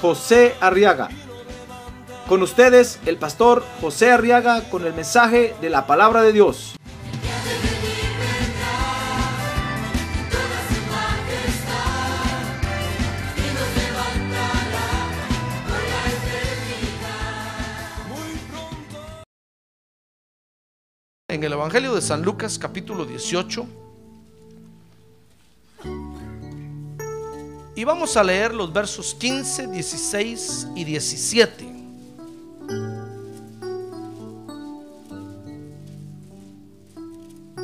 José Arriaga. Con ustedes, el pastor José Arriaga con el mensaje de la palabra de Dios. En el Evangelio de San Lucas capítulo 18. Y vamos a leer los versos 15, 16 y 17.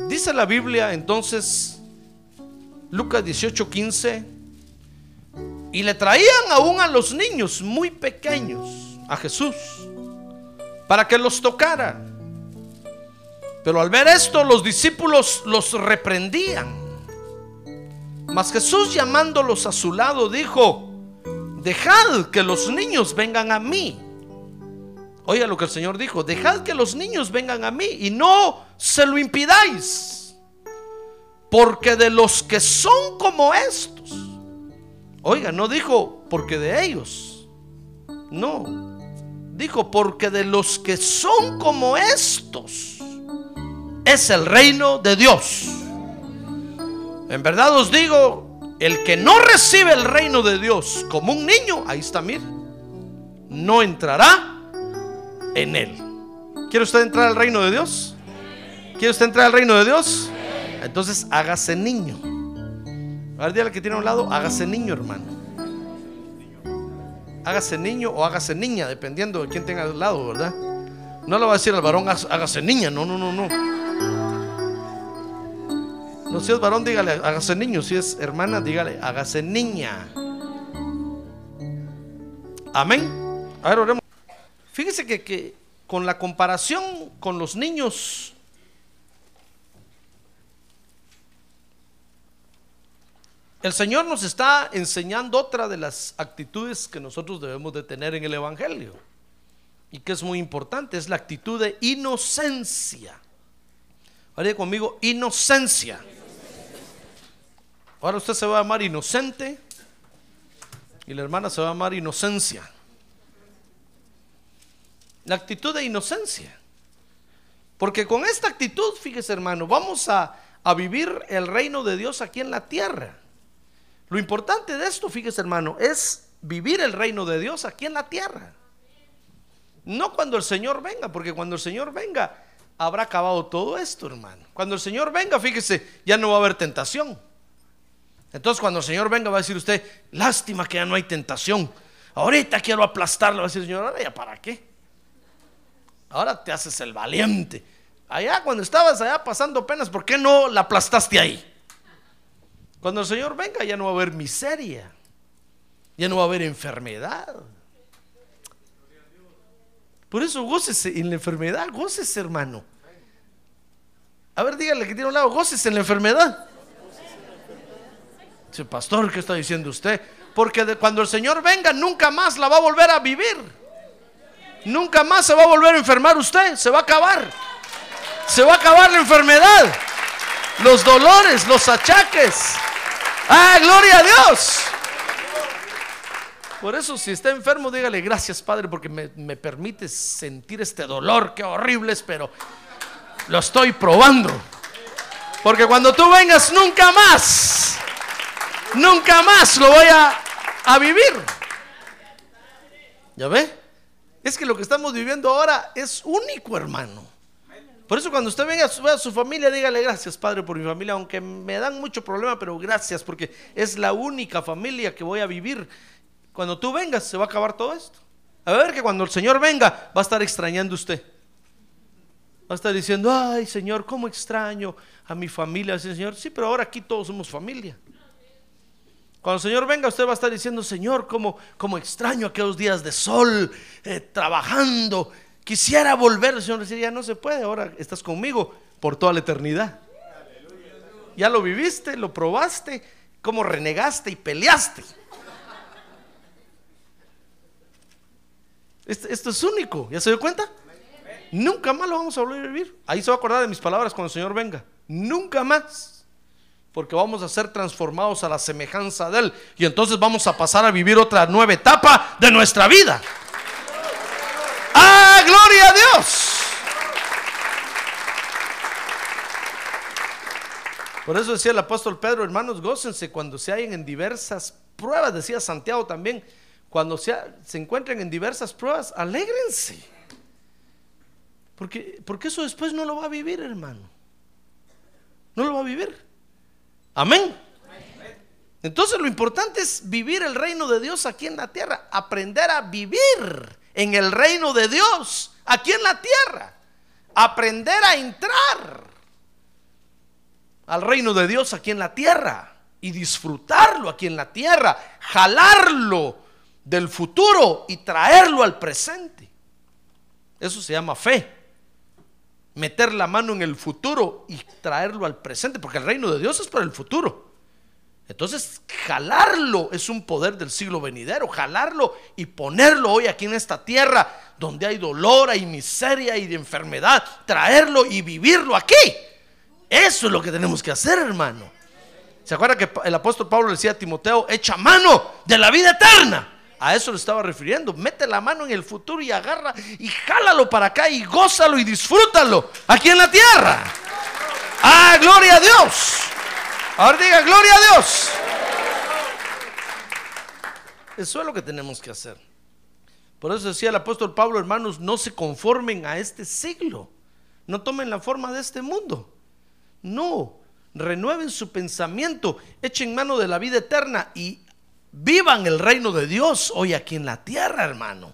Dice la Biblia entonces, Lucas 18, 15, y le traían aún a los niños muy pequeños a Jesús para que los tocara. Pero al ver esto, los discípulos los reprendían. Mas Jesús llamándolos a su lado dijo, dejad que los niños vengan a mí. Oiga lo que el Señor dijo, dejad que los niños vengan a mí y no se lo impidáis. Porque de los que son como estos, oiga, no dijo porque de ellos, no, dijo porque de los que son como estos es el reino de Dios. En verdad os digo, el que no recibe el reino de Dios como un niño, ahí está, mire, no entrará en él. ¿Quiere usted entrar al reino de Dios? ¿Quiere usted entrar al reino de Dios? Entonces hágase niño. A ver, que tiene a un lado, hágase niño, hermano. Hágase niño o hágase niña, dependiendo de quién tenga al lado, ¿verdad? No le va a decir al varón, hágase niña, no, no, no, no. Si es varón, dígale, hágase niño. Si es hermana, dígale, hágase niña. Amén. A ver, oremos. Fíjese que, que con la comparación con los niños, el Señor nos está enseñando otra de las actitudes que nosotros debemos de tener en el Evangelio. Y que es muy importante, es la actitud de inocencia. Ahora conmigo, inocencia. Ahora usted se va a llamar inocente y la hermana se va a llamar inocencia. La actitud de inocencia. Porque con esta actitud, fíjese hermano, vamos a, a vivir el reino de Dios aquí en la tierra. Lo importante de esto, fíjese hermano, es vivir el reino de Dios aquí en la tierra. No cuando el Señor venga, porque cuando el Señor venga habrá acabado todo esto, hermano. Cuando el Señor venga, fíjese, ya no va a haber tentación. Entonces cuando el Señor venga va a decir usted, lástima que ya no hay tentación. Ahorita quiero aplastarlo. Va a decir el Señor, ahora ya para qué. Ahora te haces el valiente. Allá cuando estabas allá pasando penas, ¿por qué no la aplastaste ahí? Cuando el Señor venga ya no va a haber miseria. Ya no va a haber enfermedad. Por eso gócese en la enfermedad, gócese hermano. A ver, dígale que tiene un lado, gócese en la enfermedad. Dice, pastor, ¿qué está diciendo usted? Porque cuando el Señor venga, nunca más la va a volver a vivir. Nunca más se va a volver a enfermar usted. Se va a acabar. Se va a acabar la enfermedad. Los dolores, los achaques. Ah, gloria a Dios. Por eso, si está enfermo, dígale gracias, Padre, porque me, me permite sentir este dolor. Qué horrible es, pero lo estoy probando. Porque cuando tú vengas, nunca más nunca más lo voy a, vivir. ¿Ya ve? Es que lo que estamos viviendo ahora es único, hermano. Por eso cuando usted venga a su familia, dígale gracias, Padre, por mi familia, aunque me dan mucho problema, pero gracias, porque es la única familia que voy a vivir. Cuando tú vengas, se va a acabar todo esto. A ver que cuando el Señor venga, va a estar extrañando usted. Va a estar diciendo, ay Señor, ¿cómo extraño a mi familia? Señor, sí, pero ahora aquí todos somos familia. Cuando el Señor venga, usted va a estar diciendo, Señor, como, como extraño aquellos días de sol, eh, trabajando. Quisiera volver. El Señor decía, ya no se puede, ahora estás conmigo por toda la eternidad. Ya lo viviste, lo probaste, como renegaste y peleaste. Esto, esto es único, ¿ya se dio cuenta? Nunca más lo vamos a volver a vivir. Ahí se va a acordar de mis palabras cuando el Señor venga. Nunca más porque vamos a ser transformados a la semejanza de Él. Y entonces vamos a pasar a vivir otra nueva etapa de nuestra vida. ¡Ah, gloria a Dios! Por eso decía el apóstol Pedro, hermanos, gócense cuando se hayan en diversas pruebas, decía Santiago también, cuando se, se encuentren en diversas pruebas, alégrense. Porque, porque eso después no lo va a vivir, hermano. No lo va a vivir. Amén. Entonces lo importante es vivir el reino de Dios aquí en la tierra, aprender a vivir en el reino de Dios aquí en la tierra, aprender a entrar al reino de Dios aquí en la tierra y disfrutarlo aquí en la tierra, jalarlo del futuro y traerlo al presente. Eso se llama fe meter la mano en el futuro y traerlo al presente, porque el reino de Dios es para el futuro. Entonces, jalarlo es un poder del siglo venidero, jalarlo y ponerlo hoy aquí en esta tierra donde hay dolor, hay miseria y enfermedad, traerlo y vivirlo aquí. Eso es lo que tenemos que hacer, hermano. ¿Se acuerda que el apóstol Pablo decía a Timoteo, echa mano de la vida eterna? A eso le estaba refiriendo. Mete la mano en el futuro y agarra y jálalo para acá y gózalo y disfrútalo aquí en la tierra. Ah, gloria a Dios. Ahora diga, gloria a Dios. Eso es lo que tenemos que hacer. Por eso decía el apóstol Pablo, hermanos, no se conformen a este siglo. No tomen la forma de este mundo. No, renueven su pensamiento, echen mano de la vida eterna y vivan el reino de Dios hoy aquí en la tierra, hermano.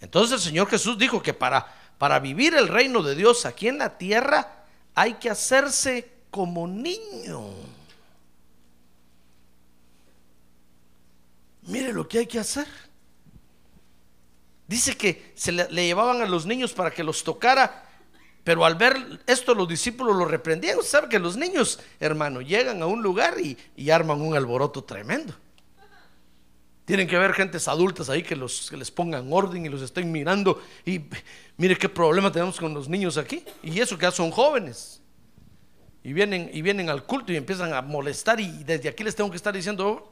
Entonces el Señor Jesús dijo que para, para vivir el reino de Dios aquí en la tierra hay que hacerse como niño. Mire lo que hay que hacer. Dice que se le, llevaban a los niños para que los tocara, pero al ver esto los discípulos lo reprendían. Usted sabe que los niños, hermano, llegan a un lugar y arman un alboroto tremendo. Tienen que haber gentes adultas ahí que, los, que les pongan orden y los estén mirando. Y mire qué problema tenemos con los niños aquí. Y eso que ya son jóvenes. Y vienen, y vienen al culto y empiezan a molestar. Y desde aquí les tengo que estar diciendo.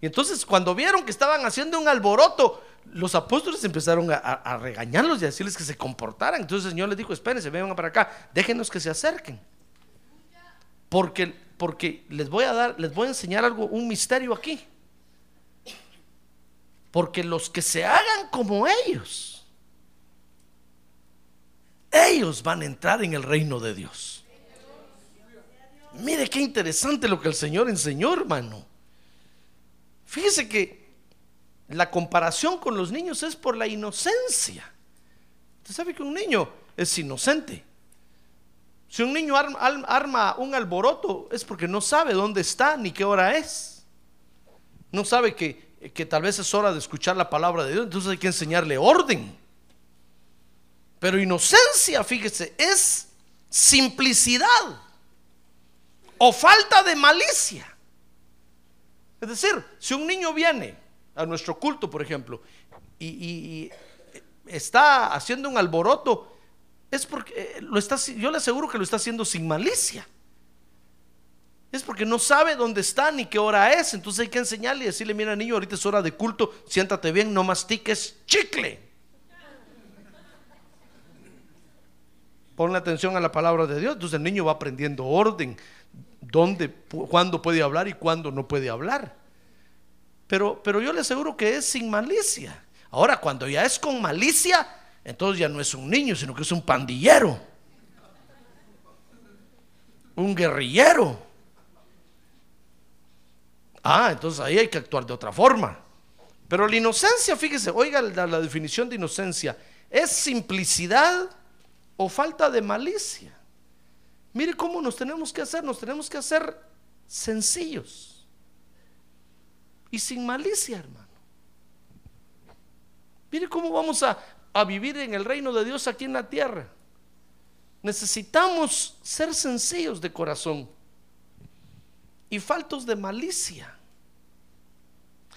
Y entonces, cuando vieron que estaban haciendo un alboroto, los apóstoles empezaron a, regañarlos y a decirles que se comportaran. Entonces el Señor les dijo: Espérense, vengan para acá, déjenos que se acerquen. Porque porque les voy a dar, les voy a enseñar algo, un misterio aquí. Porque los que se hagan como ellos, ellos van a entrar en el reino de Dios. Mire qué interesante lo que el Señor enseñó, hermano. Fíjese que la comparación con los niños es por la inocencia. Usted sabe que un niño es inocente. Si un niño arma, un alboroto es porque no sabe dónde está ni qué hora es. No sabe que, que tal vez es hora de escuchar la palabra de Dios, entonces hay que enseñarle orden. Pero inocencia, fíjese, es simplicidad o falta de malicia. Es decir, si un niño viene a nuestro culto, por ejemplo, y, y está haciendo un alboroto, es porque eh, lo está, yo le aseguro que lo está haciendo sin malicia. Es porque no sabe dónde está ni qué hora es. Entonces hay que enseñarle y decirle, mira niño, ahorita es hora de culto, siéntate bien, no mastiques chicle. Ponle atención a la palabra de Dios. Entonces el niño va aprendiendo orden, dónde, cuándo puede hablar y cuándo no puede hablar. Pero, pero yo le aseguro que es sin malicia. Ahora, cuando ya es con malicia, entonces ya no es un niño, sino que es un pandillero, un guerrillero. Ah, entonces ahí hay que actuar de otra forma. Pero la inocencia, fíjese, oiga la, definición de inocencia, es simplicidad o falta de malicia. Mire cómo nos tenemos que hacer, nos tenemos que hacer sencillos y sin malicia, hermano. Mire cómo vamos a, a vivir en el reino de Dios aquí en la tierra. Necesitamos ser sencillos de corazón y faltos de malicia.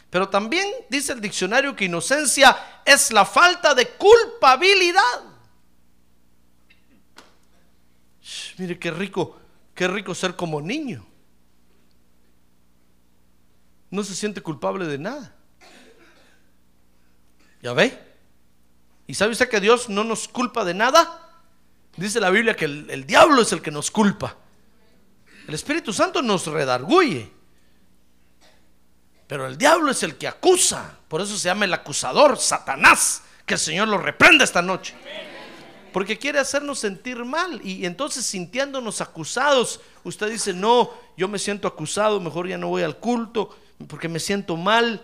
Pero también dice el diccionario que inocencia es la falta de culpabilidad. Mire qué rico, qué rico ser como niño. No se siente culpable de nada. ¿Ya ve? ¿Y sabe usted que Dios no nos culpa de nada? Dice la Biblia que el, el diablo es el que nos culpa. El Espíritu Santo nos redarguye. Pero el diablo es el que acusa. Por eso se llama el acusador, Satanás. Que el Señor lo reprenda esta noche. Porque quiere hacernos sentir mal. Y entonces sintiéndonos acusados, usted dice, no, yo me siento acusado, mejor ya no voy al culto porque me siento mal.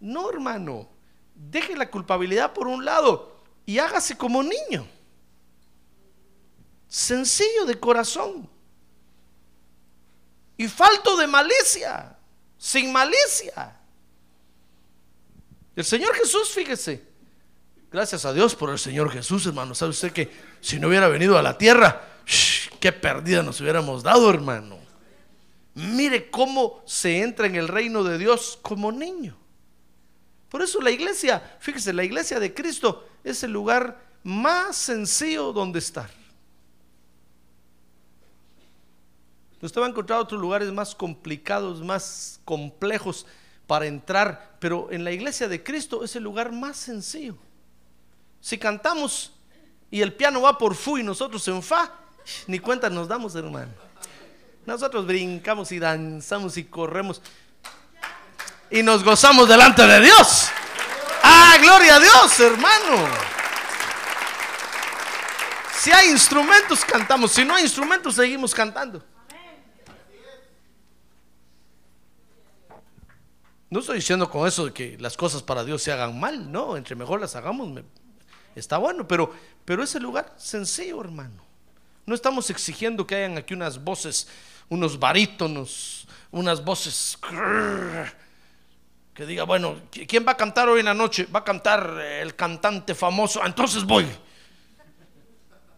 No, hermano. Deje la culpabilidad por un lado y hágase como niño. Sencillo de corazón. Y falto de malicia. Sin malicia. El Señor Jesús, fíjese. Gracias a Dios por el Señor Jesús, hermano. ¿Sabe usted que si no hubiera venido a la tierra, qué perdida nos hubiéramos dado, hermano? Mire cómo se entra en el reino de Dios como niño. Por eso la iglesia, fíjese, la iglesia de Cristo es el lugar más sencillo donde estar. Usted va a encontrar otros lugares más complicados, más complejos para entrar, pero en la iglesia de Cristo es el lugar más sencillo. Si cantamos y el piano va por fu y nosotros en fa, ni cuenta nos damos, hermano. Nosotros brincamos y danzamos y corremos y nos gozamos delante de Dios. Ah, gloria a Dios, hermano. Si hay instrumentos, cantamos. Si no hay instrumentos, seguimos cantando. No estoy diciendo con eso que las cosas para Dios se hagan mal, no, entre mejor las hagamos, está bueno, pero, pero ese lugar sencillo, hermano. No estamos exigiendo que hayan aquí unas voces, unos barítonos, unas voces que diga, bueno, ¿qui- ¿quién va a cantar hoy en la noche? Va a cantar eh, el cantante famoso, "Ah, entonces voy.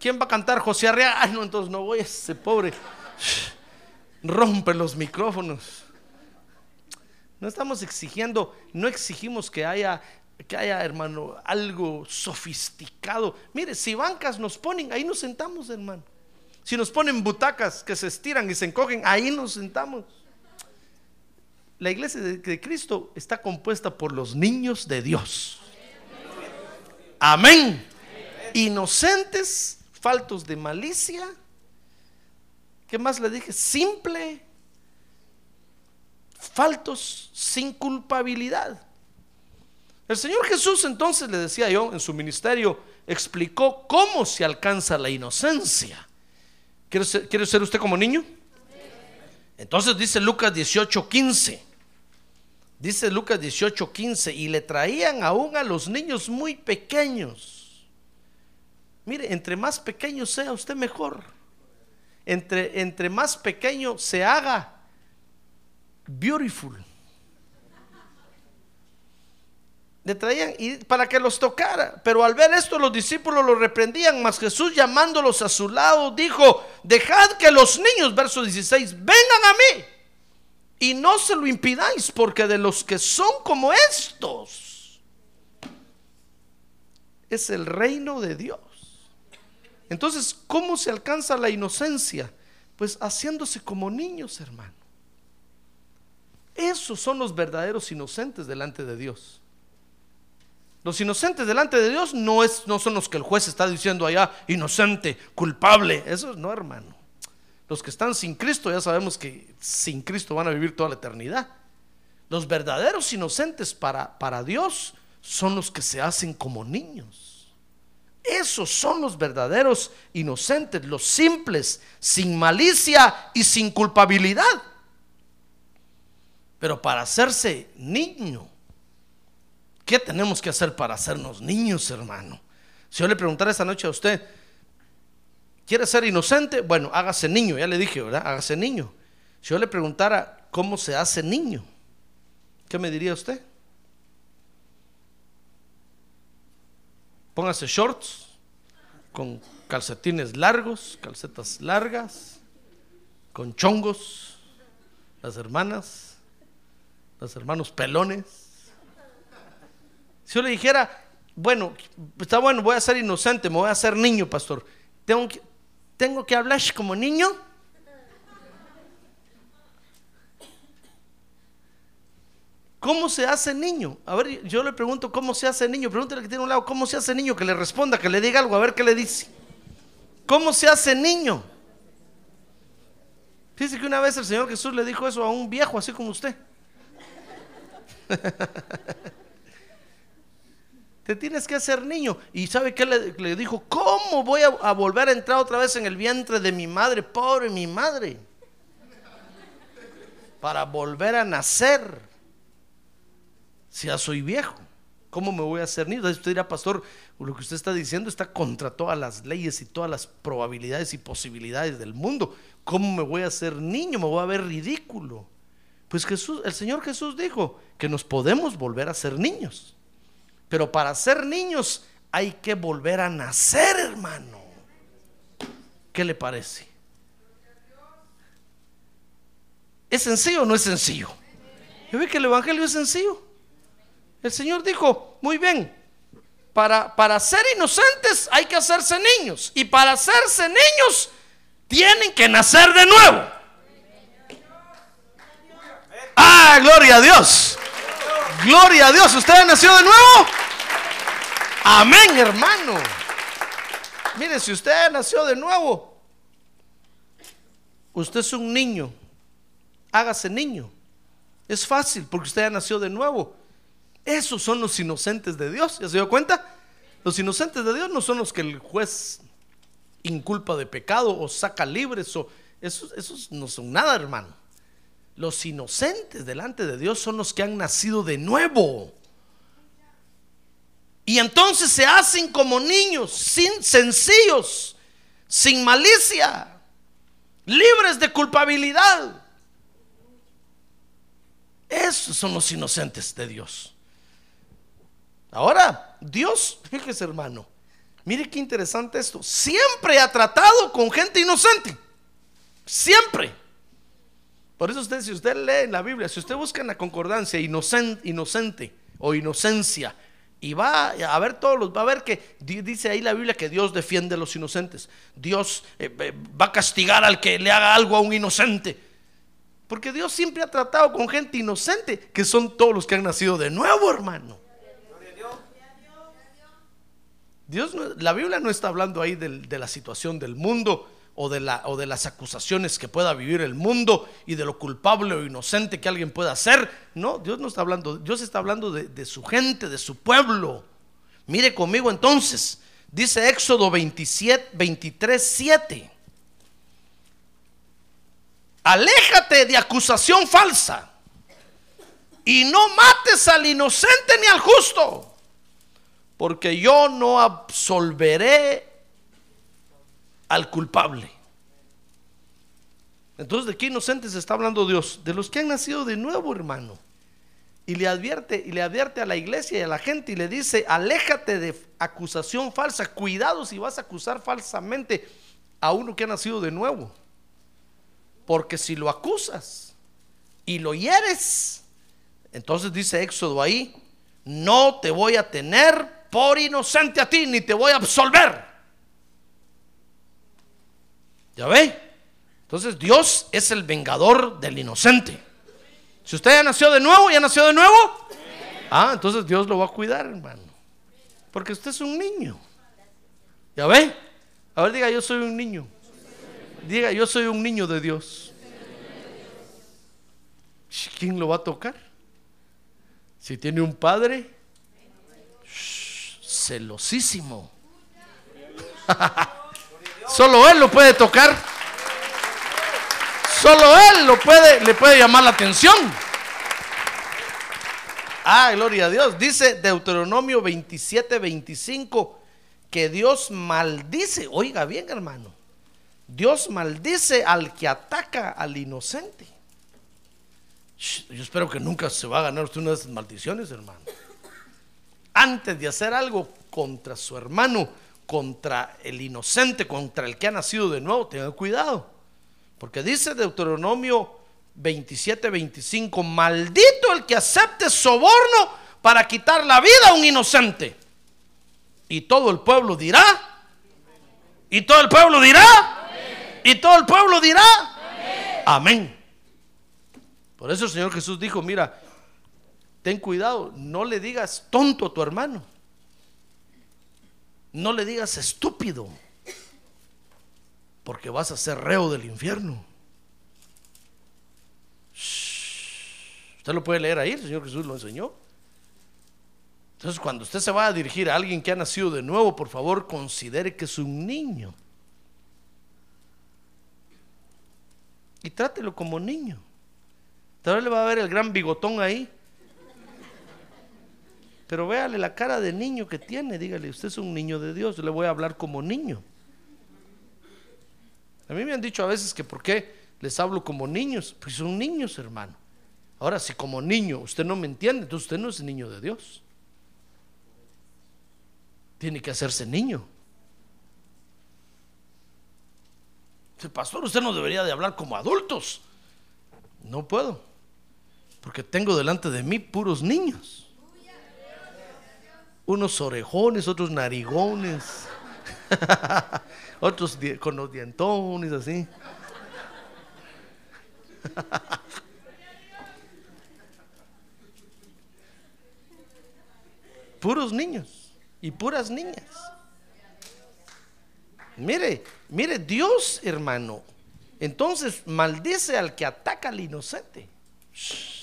¿Quién va a cantar José Arrea? Ah, no, entonces no voy, ese pobre rompe los micrófonos. No estamos exigiendo, no exigimos que haya, que haya, hermano, algo sofisticado. Mire, si bancas nos ponen, ahí nos sentamos, hermano. Si nos ponen butacas que se estiran y se encogen, ahí nos sentamos. La iglesia de, Cristo está compuesta por los niños de Dios. Amén. Inocentes, faltos de malicia. ¿Qué más le dije? Simple, faltos sin culpabilidad. El Señor Jesús entonces le decía yo en su ministerio, explicó cómo se alcanza la inocencia. ¿Quiere ser, quiere ser usted como niño? Entonces dice Lucas 18:15. Dice Lucas 18:15, y le traían aún a los niños muy pequeños. Mire, entre más pequeño sea usted mejor. Entre, entre más pequeño se haga, beautiful. Le traían y para que los tocara. Pero al ver esto los discípulos lo reprendían, mas Jesús llamándolos a su lado dijo, dejad que los niños, verso 16, vengan a mí y no se lo impidáis, porque de los que son como estos es el reino de Dios. Entonces, ¿cómo se alcanza la inocencia? Pues haciéndose como niños, hermano. Esos son los verdaderos inocentes delante de Dios. Los inocentes delante de Dios no, es, no son los que el juez está diciendo allá, inocente, culpable. Eso no, hermano. Los que están sin Cristo ya sabemos que sin Cristo van a vivir toda la eternidad. Los verdaderos inocentes para, para Dios son los que se hacen como niños. Esos son los verdaderos inocentes, los simples, sin malicia y sin culpabilidad. Pero para hacerse niño, ¿qué tenemos que hacer para hacernos niños, hermano? Si yo le preguntara esta noche a usted, ¿Quiere ser inocente? Bueno, hágase niño, ya le dije, ¿verdad? Hágase niño. Si yo le preguntara cómo se hace niño, ¿qué me diría usted? Póngase shorts con calcetines largos, calcetas largas, con chongos, las hermanas, los hermanos pelones. Si yo le dijera, bueno, está bueno, voy a ser inocente, me voy a hacer niño, pastor. Tengo que, tengo que hablar como niño. ¿Cómo se hace niño? A ver, yo le pregunto cómo se hace niño. Pregúntale que tiene un lado, ¿cómo se hace niño? Que le responda, que le diga algo, a ver qué le dice. ¿Cómo se hace niño? Fíjese que una vez el Señor Jesús le dijo eso a un viejo, así como usted. Te tienes que hacer niño. ¿Y sabe qué le, dijo? ¿Cómo voy a, a volver a entrar otra vez en el vientre de mi madre? Pobre mi madre. Para volver a nacer. Si ya soy viejo. ¿Cómo me voy a hacer niño? Entonces usted dirá, pastor, lo que usted está diciendo está contra todas las leyes y todas las probabilidades y posibilidades del mundo. ¿Cómo me voy a hacer niño? Me voy a ver ridículo. Pues Jesús, el Señor Jesús dijo que nos podemos volver a ser niños. Pero para ser niños hay que volver a nacer, hermano. ¿Qué le parece? ¿Es sencillo o no es sencillo? Yo ve que el Evangelio es sencillo. El Señor dijo, muy bien, para, para ser inocentes hay que hacerse niños. Y para hacerse niños tienen que nacer de nuevo. Ah, gloria a Dios. Gloria a Dios. ¿Usted ha nacido de nuevo? Amén, hermano. Mire, si usted nació de nuevo, usted es un niño. Hágase niño. Es fácil porque usted ya nació de nuevo. Esos son los inocentes de Dios. ¿Ya se dio cuenta? Los inocentes de Dios no son los que el juez inculpa de pecado o saca libres. O, esos no son nada, hermano. Los inocentes delante de Dios son los que han nacido de nuevo. Y entonces se hacen como niños, sin, sencillos, sin malicia, libres de culpabilidad. Esos son los inocentes de Dios. Ahora, Dios, fíjese hermano, mire qué interesante esto, siempre ha tratado con gente inocente. Siempre. Por eso usted, si usted lee en la Biblia, si usted busca en la concordancia inocente, inocente o inocencia, y va a ver todos los, va a ver que dice ahí la Biblia que Dios defiende a los inocentes. Dios eh, eh, va a castigar al que le haga algo a un inocente. Porque Dios siempre ha tratado con gente inocente, que son todos los que han nacido de nuevo, hermano. Dios, la Biblia no está hablando ahí de, de la situación del mundo o de, la, o de las acusaciones que pueda vivir el mundo y de lo culpable o inocente que alguien pueda ser. No, Dios no está hablando, Dios está hablando de, de su gente, de su pueblo. Mire conmigo entonces, dice Éxodo 27, 23, 7. Aléjate de acusación falsa y no mates al inocente ni al justo, porque yo no absolveré al culpable. Entonces, ¿de qué inocentes está hablando Dios? De los que han nacido de nuevo, hermano. Y le advierte, y le advierte a la iglesia y a la gente y le dice, aléjate de acusación falsa, cuidado si vas a acusar falsamente a uno que ha nacido de nuevo. Porque si lo acusas y lo hieres, entonces dice Éxodo ahí, no te voy a tener por inocente a ti, ni te voy a absolver. ¿Ya ve? Entonces Dios es el vengador del inocente. Si usted ya nació de nuevo, ya nació de nuevo. Ah, entonces Dios lo va a cuidar, hermano. Porque usted es un niño. ¿Ya ve? A ver, diga, yo soy un niño. Diga, yo soy un niño de Dios. ¿Quién lo va a tocar? Si tiene un padre celosísimo. Solo él lo puede tocar. Solo él lo puede, le puede llamar la atención. Ah, gloria a Dios. Dice Deuteronomio 27, 25 que Dios maldice. Oiga bien, hermano. Dios maldice al que ataca al inocente. Yo espero que nunca se va a ganar usted una de esas maldiciones, hermano. Antes de hacer algo contra su hermano, contra el inocente, contra el que ha nacido de nuevo, tenga cuidado. Porque dice Deuteronomio 27, 25, maldito el que acepte soborno para quitar la vida a un inocente. Y todo el pueblo dirá, y todo el pueblo dirá, y todo el pueblo dirá, amén. Por eso el Señor Jesús dijo, mira, ten cuidado, no le digas tonto a tu hermano. No le digas estúpido, porque vas a ser reo del infierno. Usted lo puede leer ahí, el Señor Jesús lo enseñó. Entonces, cuando usted se va a dirigir a alguien que ha nacido de nuevo, por favor, considere que es un niño. Y trátelo como niño. Tal vez le va a ver el gran bigotón ahí. Pero véale la cara de niño que tiene. Dígale, usted es un niño de Dios. Le voy a hablar como niño. A mí me han dicho a veces que por qué les hablo como niños. Pues son niños, hermano. Ahora, si como niño usted no me entiende, entonces usted no es niño de Dios. Tiene que hacerse niño. Dice, pastor, usted no debería de hablar como adultos. No puedo. Porque tengo delante de mí puros niños. Unos orejones, otros narigones. otros con los dientones así. puros niños y puras niñas. Mire, mire, Dios, hermano, entonces maldice al que ataca al inocente. Shh.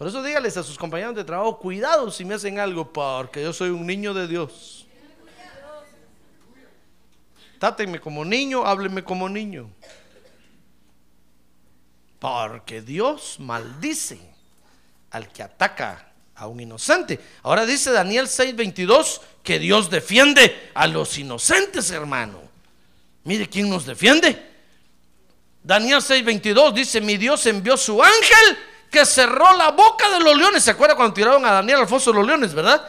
Por eso dígales a sus compañeros de trabajo, cuidado si me hacen algo, porque yo soy un niño de Dios. Tátenme como niño, háblenme como niño. Porque Dios maldice al que ataca a un inocente. Ahora dice Daniel 6:22 que Dios defiende a los inocentes, hermano. Mire quién nos defiende. Daniel 6:22 dice, mi Dios envió su ángel que cerró la boca de los leones. ¿Se acuerda cuando tiraron a Daniel al foso de los leones, verdad?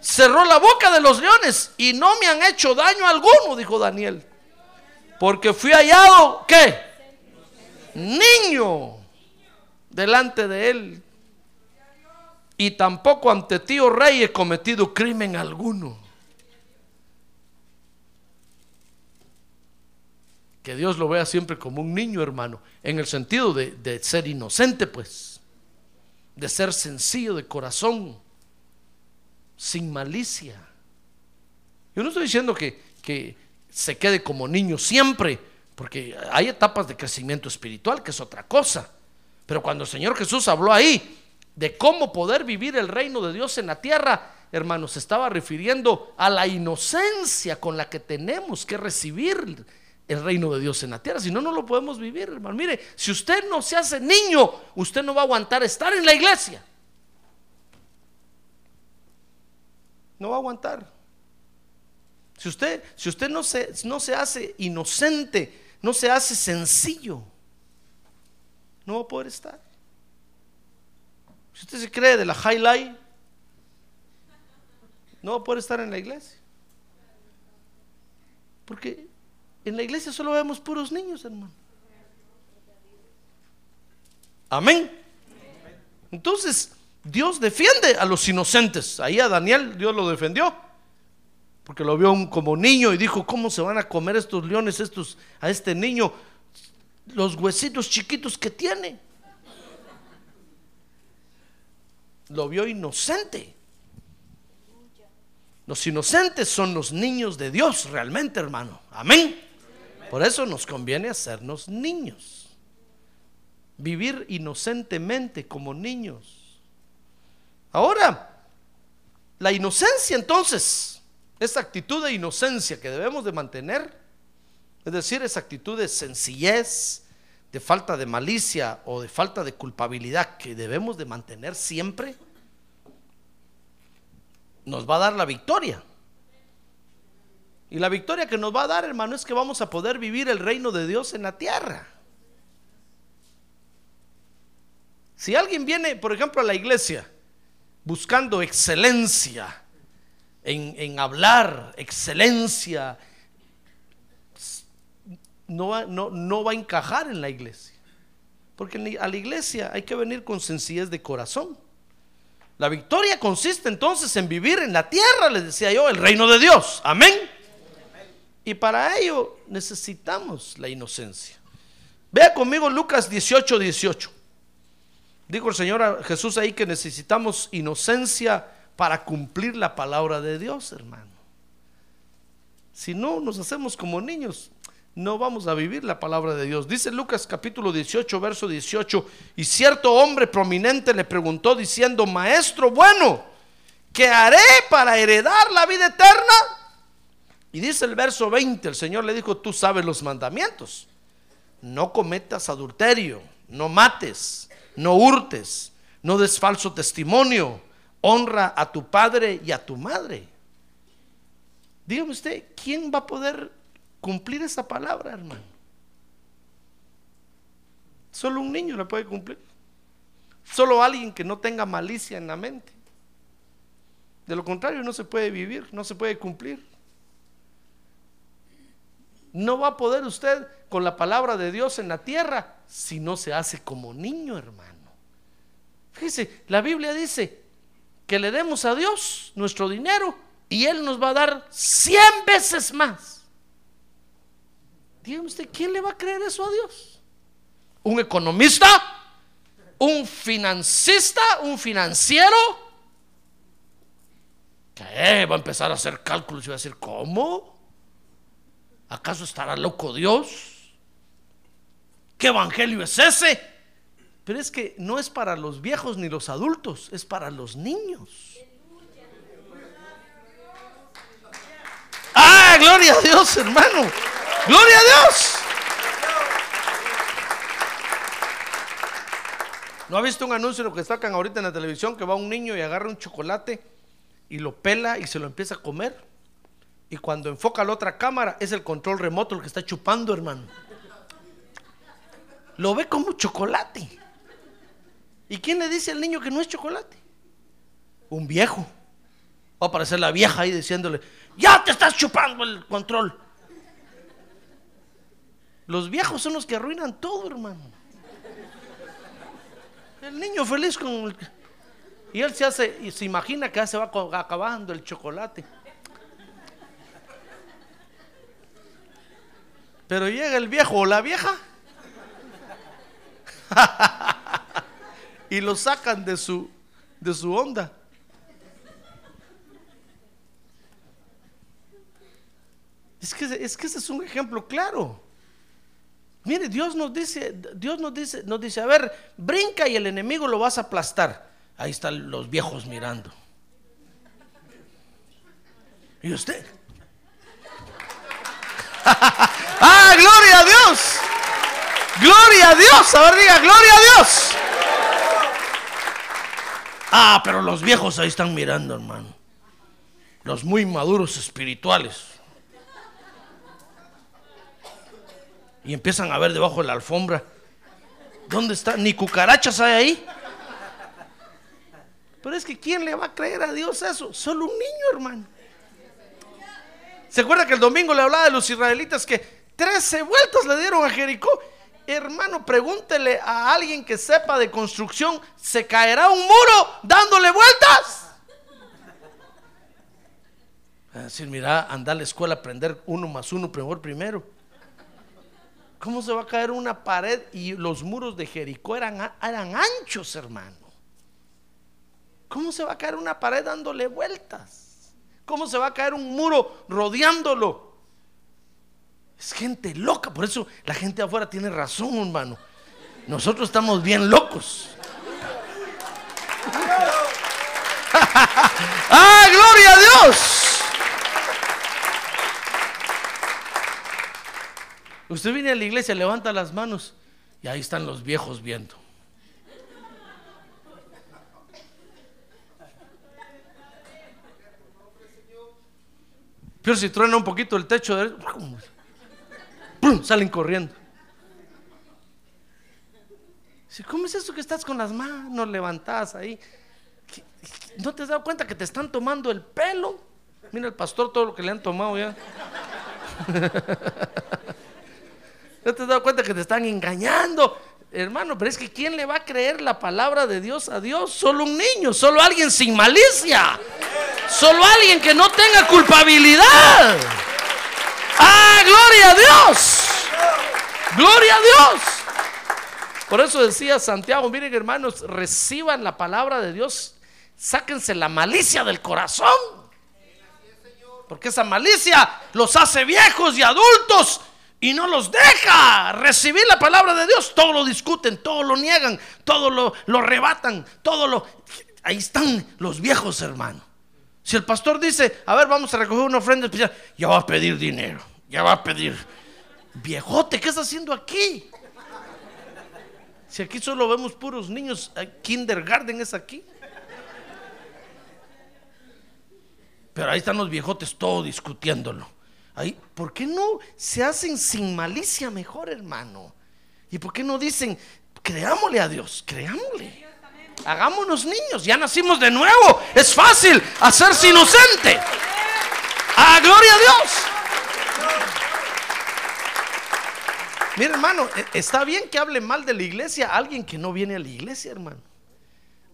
Cerró la boca de los leones y no me han hecho daño alguno, dijo Daniel. Porque fui hallado, ¿qué? Niño delante de él. Y tampoco ante ti, oh rey, he cometido crimen alguno. Que Dios lo vea siempre como un niño, hermano, en el sentido de, de ser inocente, pues, de ser sencillo de corazón, sin malicia. Yo no estoy diciendo que, que se quede como niño siempre, porque hay etapas de crecimiento espiritual, que es otra cosa. Pero cuando el Señor Jesús habló ahí de cómo poder vivir el reino de Dios en la tierra, hermanos, se estaba refiriendo a la inocencia con la que tenemos que recibir el reino de Dios en la tierra. Si no, no lo podemos vivir, hermano. Mire, si usted no se hace niño, usted no va a aguantar estar en la iglesia. No va a aguantar. Si usted, si usted no, se, no se hace inocente, no se hace sencillo, no va a poder estar. Si usted se cree de la highlight, no va a poder estar en la iglesia. Porque en la iglesia solo vemos puros niños, hermano. Amén. Entonces, Dios defiende a los inocentes. Ahí a Daniel Dios lo defendió. Porque lo vio como niño y dijo, ¿cómo se van a comer estos leones estos a este niño los huesitos chiquitos que tiene? Lo vio inocente. Los inocentes son los niños de Dios realmente, hermano. Amén. Por eso nos conviene hacernos niños. Vivir inocentemente como niños. Ahora, la inocencia entonces, esa actitud de inocencia que debemos de mantener, es decir, esa actitud de sencillez, de falta de malicia o de falta de culpabilidad que debemos de mantener siempre, nos va a dar la victoria. Y la victoria que nos va a dar, hermano, es que vamos a poder vivir el reino de Dios en la tierra. Si alguien viene, por ejemplo, a la iglesia buscando excelencia en, en hablar, excelencia, no va, no, no va a encajar en la iglesia. Porque a la iglesia hay que venir con sencillez de corazón. La victoria consiste entonces en vivir en la tierra, les decía yo, el reino de Dios. Amén. Y para ello necesitamos la inocencia. Vea conmigo Lucas 18, 18. Dijo el Señor Jesús ahí que necesitamos inocencia para cumplir la palabra de Dios, hermano. Si no nos hacemos como niños, no vamos a vivir la palabra de Dios. Dice Lucas capítulo 18, verso 18, y cierto hombre prominente le preguntó diciendo, maestro bueno, ¿qué haré para heredar la vida eterna? Y dice el verso 20, el Señor le dijo, tú sabes los mandamientos. No cometas adulterio, no mates, no hurtes, no des falso testimonio, honra a tu padre y a tu madre. Dígame usted, ¿quién va a poder cumplir esa palabra, hermano. Solo un niño la puede cumplir. Solo alguien que no tenga malicia en la mente. De lo contrario, no se puede vivir, no se puede cumplir. No va a poder usted con la palabra de Dios en la tierra si no se hace como niño, hermano. Fíjese, la Biblia dice que le demos a Dios nuestro dinero y Él nos va a dar cien veces más. Dígame usted, ¿quién le va a creer eso a Dios? ¿Un economista? ¿Un financista? ¿Un financiero? ¿Qué? Va a empezar a hacer cálculos y va a decir, ¿cómo? ¿Acaso estará loco Dios? ¿Qué evangelio es ese? Pero es que no es para los viejos ni los adultos, es para los niños. Ah, gloria a Dios, hermano. Gloria a Dios. ¿No ha visto un anuncio lo que sacan ahorita en la televisión que va un niño y agarra un chocolate y lo pela y se lo empieza a comer? Y cuando enfoca la otra cámara es el control remoto el que está chupando, hermano. Lo ve como chocolate. ¿Y quién le dice al niño que no es chocolate? Un viejo. Va a aparecer la vieja ahí diciéndole, ya te estás chupando el control. Los viejos son los que arruinan todo, hermano. El niño feliz con... El... Y él se hace, y se imagina que ya se va acabando el chocolate. Pero llega el viejo o la vieja y lo sacan de su, de su onda. Es que, es que ese es un ejemplo claro. Mire, Dios nos dice, Dios nos dice, nos dice, a ver, brinca y el enemigo lo vas a aplastar. Ahí están los viejos mirando. ¿Y usted? ¡Ah, gloria a Dios! ¡Gloria a Dios! A ver, diga, ¡gloria a Dios! Ah, pero los viejos ahí están mirando, hermano. Los muy maduros espirituales. y empiezan a ver debajo de la alfombra. ¿Dónde está? Ni cucarachas hay ahí. Pero es que ¿quién le va a creer a Dios eso? Solo un niño, hermano. ¿Se acuerda que el domingo le hablaba de los israelitas que 13 vueltas le dieron a Jericó? Hermano, pregúntele a alguien que sepa de construcción, ¿se caerá un muro dándole vueltas? A decir, mira, anda a la escuela a aprender uno más uno, primero primero. ¿Cómo se va a caer una pared y los muros de Jericó eran, eran anchos, hermano? ¿Cómo se va a caer una pared dándole vueltas? ¿Cómo se va a caer un muro rodeándolo? Es gente loca, por eso la gente afuera tiene razón, hermano. Nosotros estamos bien locos. ¡Ah, gloria a Dios! Usted viene a la iglesia, levanta las manos y ahí están los viejos viendo. Pero si truena un poquito el techo, de... salen corriendo. ¿Cómo es eso que estás con las manos levantadas ahí? ¿Qué- ¿No te has dado cuenta que te están tomando el pelo? Mira el pastor todo lo que le han tomado ya. ¿No te has dado cuenta que te están engañando? Hermano, pero es que ¿quién le va a creer la palabra de Dios a Dios? Solo un niño, solo alguien sin malicia. Solo alguien que no tenga culpabilidad. ¡Ah, gloria a Dios! ¡Gloria a Dios! Por eso decía Santiago, miren hermanos, reciban la palabra de Dios, sáquense la malicia del corazón. Porque esa malicia los hace viejos y adultos y no los deja recibir la palabra de Dios. Todo lo discuten, todo lo niegan, todo lo, lo rebatan, todo lo... Ahí están los viejos, hermano. Si el pastor dice, a ver, vamos a recoger una ofrenda especial, ya va a pedir dinero, ya va a pedir. Viejote, ¿qué está haciendo aquí? Si aquí solo vemos puros niños, eh, kindergarten es aquí. Pero ahí están los viejotes todos discutiéndolo. Ahí, ¿por qué no se hacen sin malicia mejor, hermano? ¿Y por qué no dicen, creámosle a Dios, creámosle? Hagámonos niños, ya nacimos de nuevo. Es fácil hacerse inocente. ¡A gloria a Dios! Mira, hermano, e- está bien que hable mal de la iglesia alguien que no viene a la iglesia, hermano.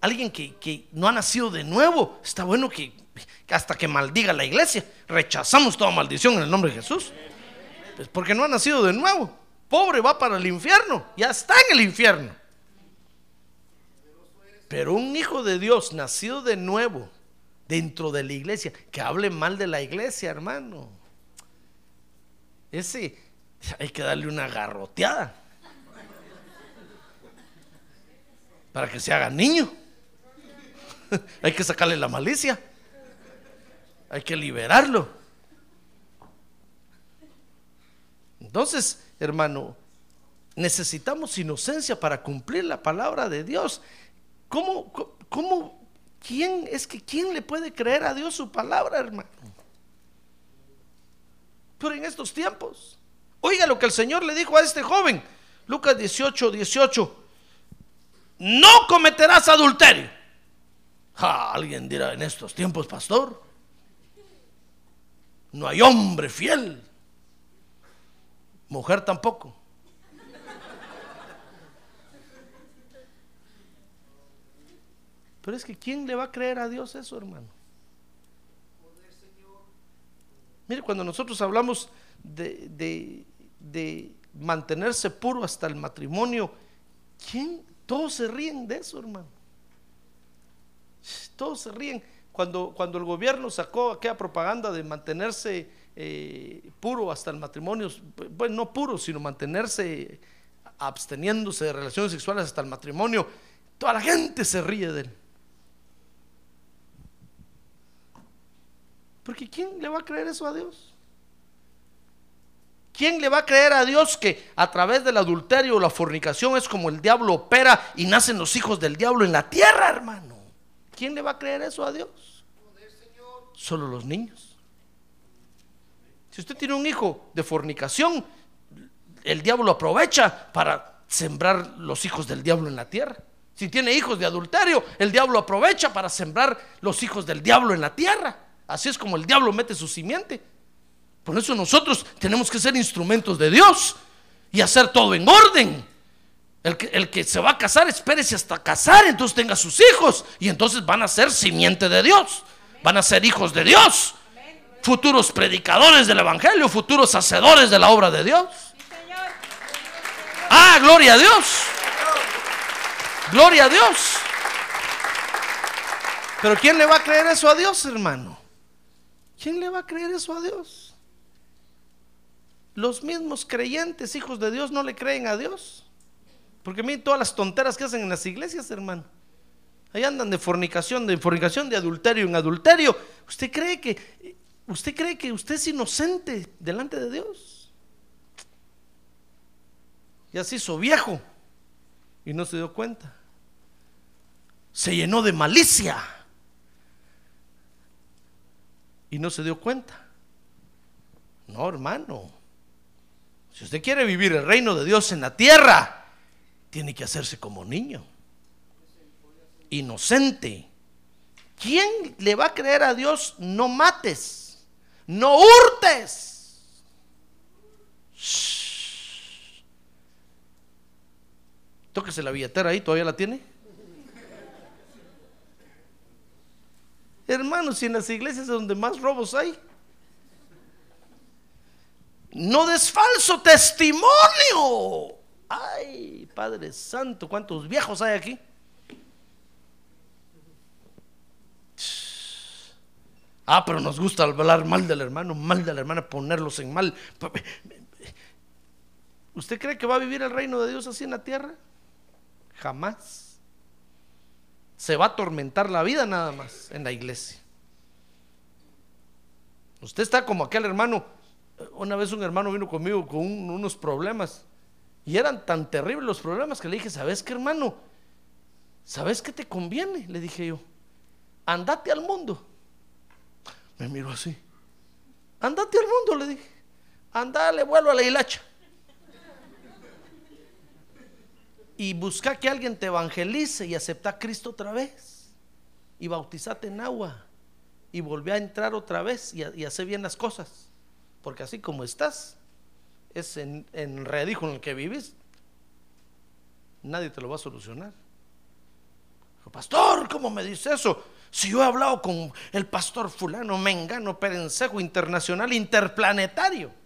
Alguien que, que no ha nacido de nuevo. Está bueno que, que hasta que maldiga la iglesia. Rechazamos toda maldición en el nombre de Jesús. Pues porque no ha nacido de nuevo. Pobre va para el infierno. Ya está en el infierno. Pero un hijo de Dios nacido de nuevo dentro de la iglesia, que hable mal de la iglesia, hermano. Ese hay que darle una garroteada para que se haga niño. hay que sacarle la malicia. Hay que liberarlo. Entonces, hermano, necesitamos inocencia para cumplir la palabra de Dios. ¿Cómo, cómo, quién es que quién le puede creer a Dios su palabra, hermano? Pero en estos tiempos, oiga lo que el Señor le dijo a este joven, Lucas 18, 18, no cometerás adulterio. Alguien dirá en estos tiempos, pastor, no hay hombre fiel, mujer tampoco. Pero es que ¿quién le va a creer a Dios eso, hermano? Mire, cuando nosotros hablamos de, de- mantenerse puro hasta el matrimonio, ¿quién? Todos se ríen de eso, hermano. Todos se ríen. Cuando, cuando el gobierno sacó aquella propaganda de mantenerse eh, puro hasta el matrimonio, bueno, no puro, sino mantenerse absteniéndose de relaciones sexuales hasta el matrimonio, toda la gente se ríe de él. Porque ¿quién le va a creer eso a Dios? ¿Quién le va a creer a Dios que a través del adulterio o la fornicación es como el diablo opera y nacen los hijos del diablo en la tierra, hermano? ¿Quién le va a creer eso a Dios? Solo los niños. Si usted tiene un hijo de fornicación, el diablo aprovecha para sembrar los hijos del diablo en la tierra. Si tiene hijos de adulterio, el diablo aprovecha para sembrar los hijos del diablo en la tierra. Así es como el diablo mete su simiente. Por eso nosotros tenemos que ser instrumentos de Dios y hacer todo en orden. El que, se va a casar, espérese hasta casar, entonces tenga sus hijos y entonces van a ser simiente de Dios. Van a ser hijos de Dios. Futuros predicadores del Evangelio, futuros hacedores de la obra de Dios. Ah, gloria a Dios. Gloria a Dios. Pero ¿quién le va a creer eso a Dios, hermano? ¿Quién le va a creer eso a Dios? Los mismos creyentes, hijos de Dios, no le creen a Dios. Porque miren todas las tonteras que hacen en las iglesias, hermano. Ahí andan de fornicación, de fornicación, de adulterio en adulterio. ¿Usted cree que usted cree que usted es inocente delante de Dios? Ya se hizo viejo y no se dio cuenta. Se llenó de malicia y no se dio cuenta. No, hermano. Si usted quiere vivir el reino de Dios en la tierra, tiene que hacerse como niño. Inocente. ¿Quién le va a creer a Dios? No mates, no hurtes. Tóquese la billetera ahí, ¿todavía la tiene? Hermanos, si en las iglesias es donde más robos hay. No des falso testimonio. Ay, Padre Santo, ¿cuántos viejos hay aquí? Ah, pero nos gusta hablar mal del hermano, mal de la hermana, ponerlos en mal. ¿Usted cree que va a vivir el reino de Dios así en la tierra? Jamás. Se va a atormentar la vida nada más en la iglesia. Usted está como aquel hermano. Una vez un hermano vino conmigo con un- unos problemas. Y eran tan terribles los problemas que le dije, ¿sabes qué hermano? ¿Sabes qué te conviene? Le dije yo. Andate al mundo. Me miró así. Andate al mundo, le dije. Andale, vuelvo a la hilacha. Y busca que alguien te evangelice y acepta a Cristo otra vez. Y bautizate en agua. Y volví a entrar otra vez y, hacer bien las cosas. Porque así como estás, es en, enredijo en el que vives, nadie te lo va a solucionar. Pastor, ¿cómo me dice eso? Si yo he hablado con el pastor fulano, mengano, perencejo, internacional, interplanetario.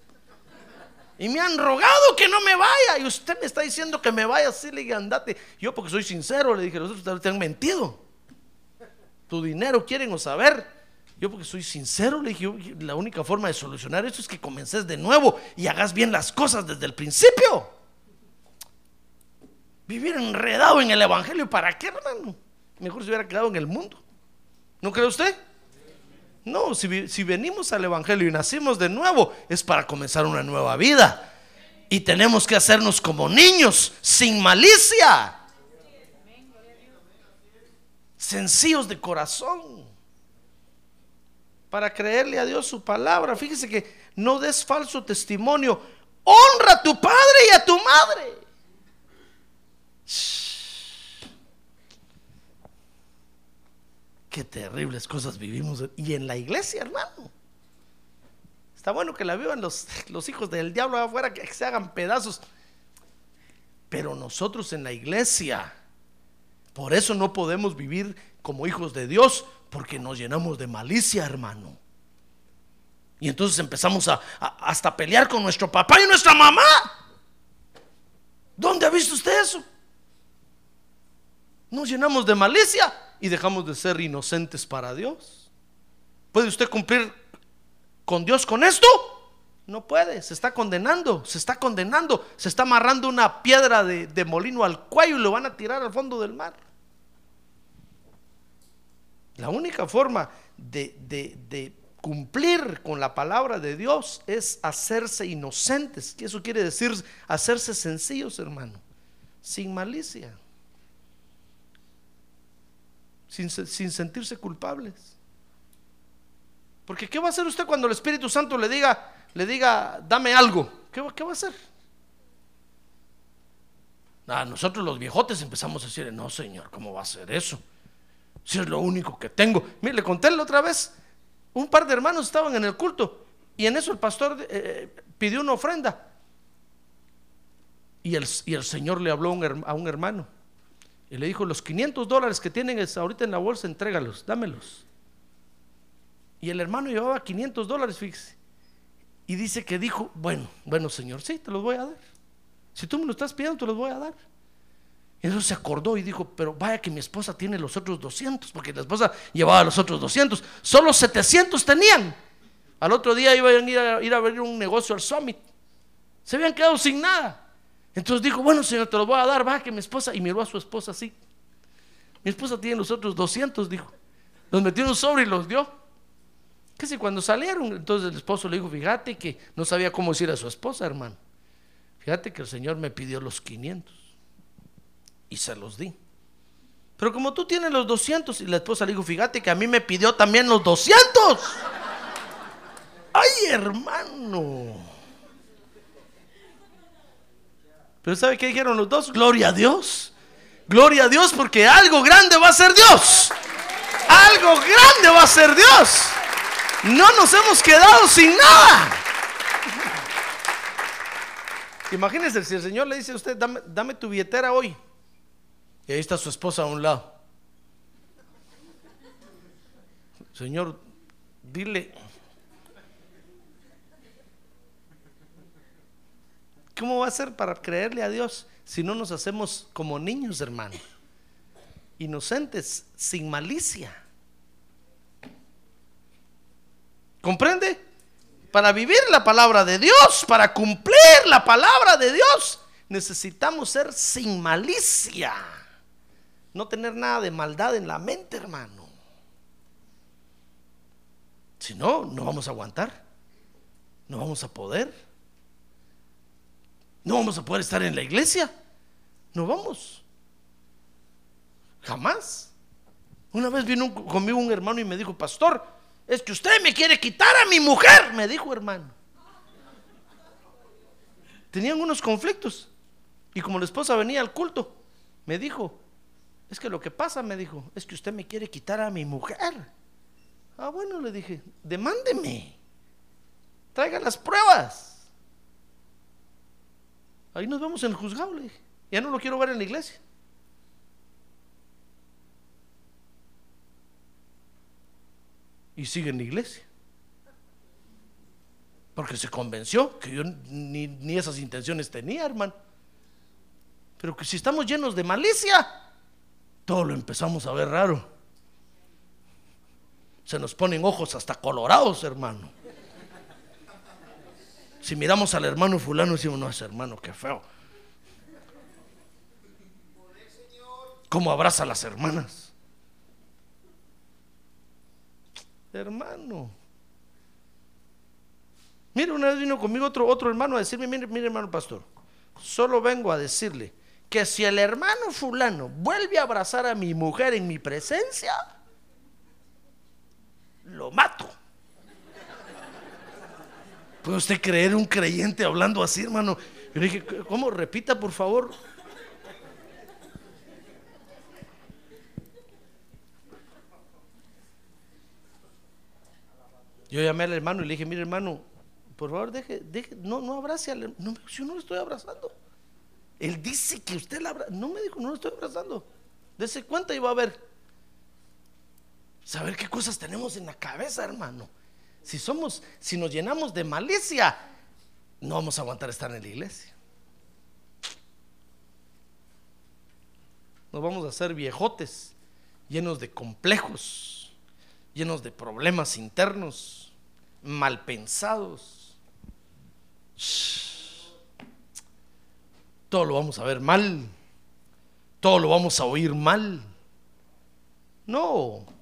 Y me han rogado que no me vaya. Y usted me está diciendo que me vaya así, le dije, andate. Yo porque soy sincero, le dije, los te han mentido. Tu dinero quieren o saber. Yo porque soy sincero, le dije, la única forma de solucionar esto es que comences de nuevo y hagas bien las cosas desde el principio. Vivir enredado en el Evangelio, ¿para qué, hermano? Mejor se hubiera quedado en el mundo. ¿No cree usted? No, si, si venimos al Evangelio y nacimos de nuevo, es para comenzar una nueva vida. Y tenemos que hacernos como niños, sin malicia. Sencillos de corazón. Para creerle a Dios su palabra. Fíjese que no des falso testimonio. Honra a tu padre y a tu madre. Qué terribles cosas vivimos. Y en la iglesia, hermano. Está bueno que la vivan los, los hijos del diablo afuera, que se hagan pedazos. Pero nosotros en la iglesia, por eso no podemos vivir como hijos de Dios, porque nos llenamos de malicia, hermano. Y entonces empezamos a, a- hasta pelear con nuestro papá y nuestra mamá. ¿Dónde ha visto usted eso? Nos llenamos de malicia y dejamos de ser inocentes para Dios. ¿Puede usted cumplir con Dios con esto? No puede, se está condenando, se está condenando, se está amarrando una piedra de, molino al cuello y lo van a tirar al fondo del mar. La única forma de, cumplir con la palabra de Dios es hacerse inocentes. Que eso quiere decir hacerse sencillos, hermano, sin malicia, sin, se- sin sentirse culpables. Porque ¿qué va a hacer usted cuando el Espíritu Santo le diga, le diga, dame algo? ¿Qué, va- a hacer? Ah, nosotros los viejotes empezamos a decir, no señor, ¿cómo va a ser eso? Si es lo único que tengo. Mire, le conté la otra vez, un par de hermanos estaban en el culto y en eso el pastor eh, pidió una ofrenda. Y el, y el Señor le habló a un hermano y le dijo, los 500 dólares que tienen ahorita en la bolsa, entrégalos, dámelos. Y el hermano llevaba 500 dólares, fíjese. Y dice que dijo, bueno, bueno Señor, sí, te los voy a dar. Si tú me lo estás pidiendo, te los voy a dar. Y entonces se acordó y dijo, pero vaya que mi esposa tiene los otros 200, porque la esposa llevaba los otros 200. Solo 700 tenían. Al otro día iban a ir a, ir a abrir un negocio al Summit. Se habían quedado sin nada. Entonces dijo, bueno, señor, te los voy a dar, vaya que mi esposa, y miró a su esposa así. Mi esposa tiene los otros 200, dijo. Los metió en un sobre y los dio. Que si cuando salieron, entonces el esposo le dijo, fíjate que no sabía cómo decir a su esposa, hermano. Fíjate que el Señor me pidió los 500 y se los di. Pero como tú tienes los 200 y la esposa le dijo, fíjate que a mí me pidió también los 200. Ay, hermano. Pero ¿sabe qué dijeron los dos? Gloria a Dios. Gloria a Dios porque algo grande va a ser Dios. Algo grande va a ser Dios. No nos hemos quedado sin nada. Imagínense si el Señor le dice a usted, dame, dame tu billetera hoy. Y ahí está su esposa a un lado. Señor, dile. ¿Cómo va a ser para creerle a Dios si no nos hacemos como niños, hermano? Inocentes, sin malicia. ¿Comprende? Para vivir la palabra de Dios, para cumplir la palabra de Dios, necesitamos ser sin malicia. No tener nada de maldad en la mente, hermano. Si no, no vamos a aguantar. No vamos a poder. No vamos a poder estar en la iglesia. No vamos. Jamás. Una vez vino conmigo un hermano y me dijo, pastor, es que usted me quiere quitar a mi mujer, me dijo hermano. Tenían unos conflictos. Y como la esposa venía al culto, me dijo, es que lo que pasa, me dijo, es que usted me quiere quitar a mi mujer. Ah, bueno, le dije, demándeme. Traiga las pruebas. Ahí nos vemos en el juzgado, le dije. Ya no lo quiero ver en la iglesia. Y sigue en la iglesia. Porque se convenció que yo ni, ni esas intenciones tenía, hermano. Pero que si estamos llenos de malicia, todo lo empezamos a ver raro. Se nos ponen ojos hasta colorados, hermano. Si miramos al hermano fulano, decimos, no, ese hermano, qué feo. ¿Cómo abraza a las hermanas? Hermano. Mire, una vez vino conmigo otro, otro hermano a decirme, mire, mire hermano pastor, solo vengo a decirle que si el hermano fulano vuelve a abrazar a mi mujer en mi presencia, lo mato. ¿Puede usted creer un creyente hablando así, hermano? Yo le dije, ¿cómo? Repita, por favor. Yo llamé al hermano y le dije, mire hermano, por favor, deje, deje, no, no abrace al. No, yo no lo estoy abrazando. Él dice que usted la abraza. No me dijo, no lo estoy abrazando. Dese cuenta y va a ver. Saber qué cosas tenemos en la cabeza, hermano. Si somos, si nos llenamos de malicia, no vamos a aguantar estar en la iglesia. Nos vamos a hacer viejotes, llenos de complejos, llenos de problemas internos, mal pensados. Todo lo vamos a ver mal, todo lo vamos a oír mal. No,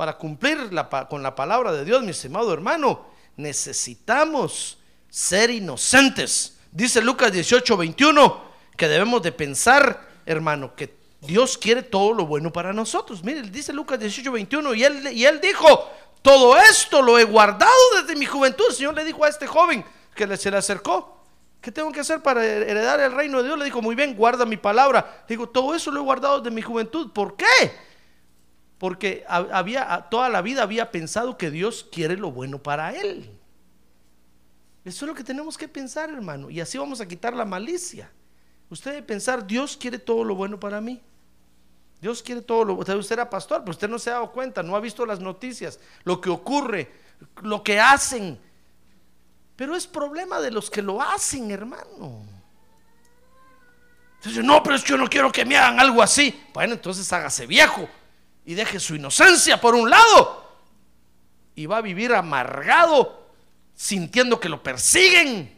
para cumplir con la palabra de Dios, mi estimado hermano, necesitamos ser inocentes. Dice Lucas 18, 21, que debemos de pensar, hermano, que Dios quiere todo lo bueno para nosotros. Mire, dice Lucas 18, 21, y él, y él dijo, todo esto lo he guardado desde mi juventud. El Señor le dijo a este joven que se le acercó, ¿qué tengo que hacer para heredar el reino de Dios? Le dijo, muy bien, guarda mi palabra. Le digo, todo eso lo he guardado desde mi juventud. ¿Por qué? Porque había, toda la vida había pensado que Dios quiere lo bueno para él. Eso es lo que tenemos que pensar, hermano. Y así vamos a quitar la malicia. Usted debe pensar, Dios quiere todo lo bueno para mí. Dios quiere todo lo bueno. Usted era pastor, pero usted no se ha dado cuenta, no ha visto las noticias, lo que ocurre, lo que hacen. Pero es problema de los que lo hacen, hermano. Entonces, no, pero es que yo no quiero que me hagan algo así. Bueno, entonces hágase viejo y deje su inocencia por un lado y va a vivir amargado sintiendo que lo persiguen.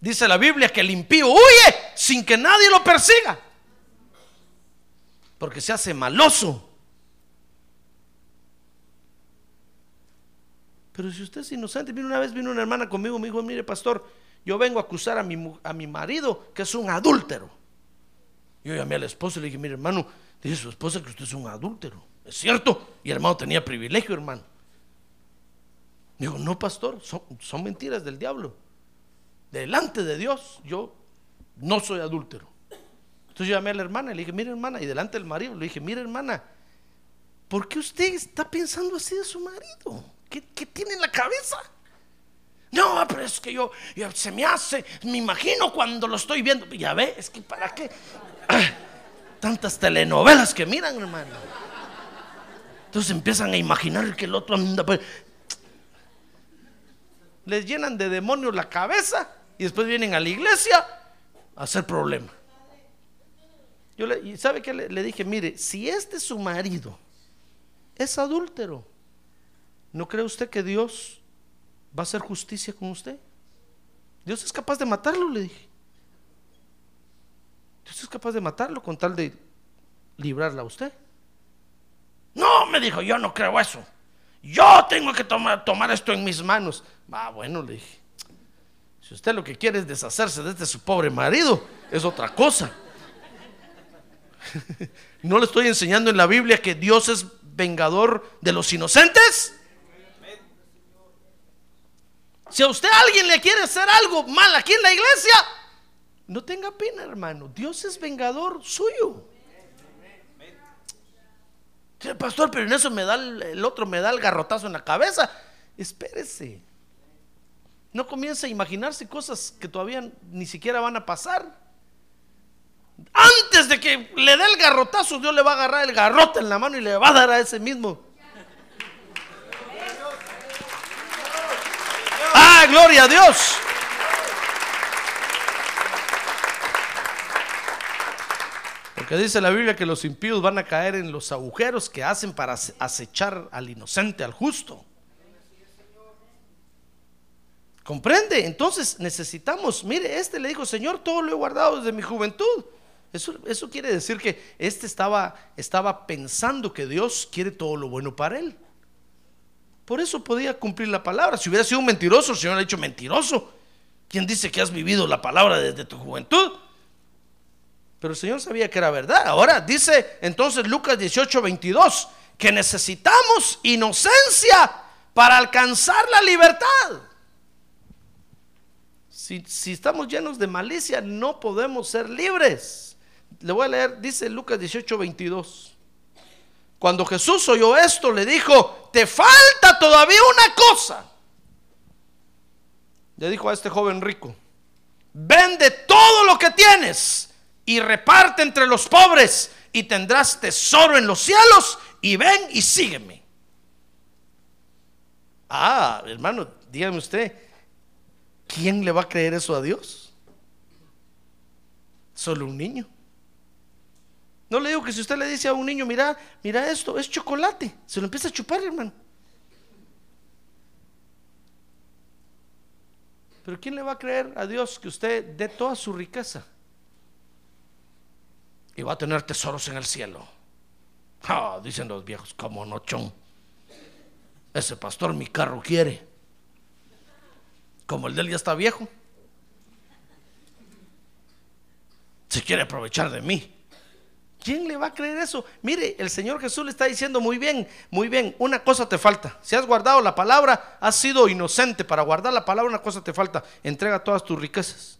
Dice la Biblia que el impío huye sin que nadie lo persiga. Porque se hace maloso. Pero si usted es inocente, una vez vino una hermana conmigo, me dijo, mire pastor, yo vengo a acusar a mi, a mi marido que es un adúltero. Yo llamé al esposo y le dije, mire hermano, Dice su esposa que usted es un adúltero. Es cierto. Y el hermano tenía privilegio, hermano. Digo, no, pastor, son, mentiras del diablo. Delante de Dios, yo no soy adúltero. Entonces yo llamé a la hermana y le dije, mire hermana, y delante del marido le dije, mire hermana, ¿por qué usted está pensando así de su marido? ¿Qué, qué tiene en la cabeza? No, pero es que yo, yo- se me hace, me imagino cuando lo estoy viendo. Ya ve, es que para qué. Tantas telenovelas que miran, hermano. Entonces empiezan a imaginar que el otro les llenan de demonios la cabeza y después vienen a la iglesia a hacer problema. Yo le, y ¿sabe qué le, le dije? Mire, si este su marido es adúltero, ¿no cree usted que Dios va a hacer justicia con usted? Dios es capaz de matarlo, le dije. Capaz de matarlo con tal de librarla a usted. No, me dijo, yo no creo eso. Yo tengo que tomar, tomar esto en mis manos. Ah, bueno, le dije. Si usted lo que quiere es deshacerse de este su pobre marido, es otra cosa. ¿No le estoy enseñando en la Biblia que Dios es vengador de los inocentes? Si a usted alguien le quiere hacer algo mal aquí en la iglesia, no tenga pena, hermano. Dios es vengador suyo. Pastor, pero en eso me da el, el otro me da el garrotazo en la cabeza. Espérese. No comience a imaginarse cosas que todavía ni siquiera van a pasar. Antes de que le dé el garrotazo, Dios le va a agarrar el garrote en la mano y le va a dar a ese mismo. ¡Ah, gloria a Dios! Porque dice la Biblia que los impíos van a caer en los agujeros que hacen para ace- acechar al inocente, al justo. ¿Comprende? Entonces necesitamos, mire, este le dijo, Señor, todo lo he guardado desde mi juventud. Eso, quiere decir que este estaba, estaba pensando que Dios quiere todo lo bueno para él. Por eso podía cumplir la palabra. Si hubiera sido un mentiroso, el Señor ha dicho mentiroso. ¿Quién dice que has vivido la palabra desde tu juventud? Pero el Señor sabía que era verdad. Ahora dice entonces Lucas 18, 22, que necesitamos inocencia para alcanzar la libertad. Si, si estamos llenos de malicia, no podemos ser libres. Le voy a leer, dice Lucas 18, 22. Cuando Jesús oyó esto, le dijo, te falta todavía una cosa. Le dijo a este joven rico, vende todo lo que tienes y reparte entre los pobres y tendrás tesoro en los cielos y ven y sígueme. Ah, hermano, dígame usted, ¿quién le va a creer eso a Dios? Solo un niño. No le digo que si usted le dice a un niño, mira, mira esto, es chocolate, se lo empieza a chupar, hermano. Pero ¿quién le va a creer a Dios que usted dé toda su riqueza? Y va a tener tesoros en el cielo. Dicen los viejos, como no, chon. Ese pastor mi carro quiere. Como el de él ya está viejo. Se quiere aprovechar de mí. ¿Quién le va a creer eso? Mire, el Señor Jesús le está diciendo muy bien, muy bien, una cosa te falta. Si has guardado la palabra, has sido inocente. Para guardar la palabra, una cosa te falta. Entrega todas tus riquezas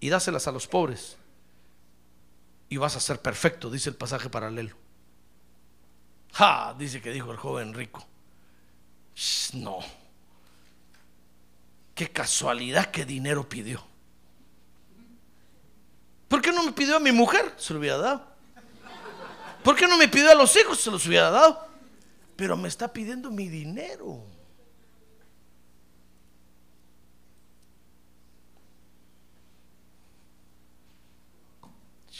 y dáselas a los pobres. Y vas a ser perfecto, dice el pasaje paralelo. Ja, dice que dijo el joven rico. Shh, No. Qué casualidad que dinero pidió. ¿Por qué no me pidió a mi mujer? Se lo hubiera dado. ¿Por qué no me pidió a los hijos? Se los hubiera dado. Pero me está pidiendo mi dinero.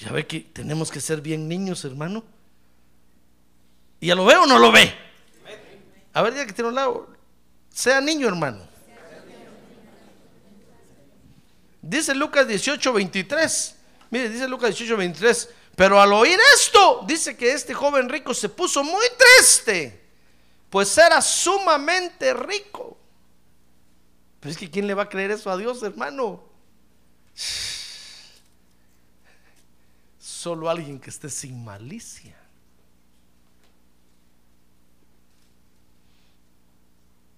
Ya ve que tenemos que ser bien niños, hermano. ¿Y ya lo ve o no lo ve? A ver, ya que tiene un lado, sea niño, hermano. Dice Lucas 18, 23. Mire, dice Lucas 18, 23. Pero al oír esto, dice que este joven rico se puso muy triste, pues era sumamente rico. Pero es que ¿quién le va a creer eso a Dios, hermano? Solo alguien que esté sin malicia.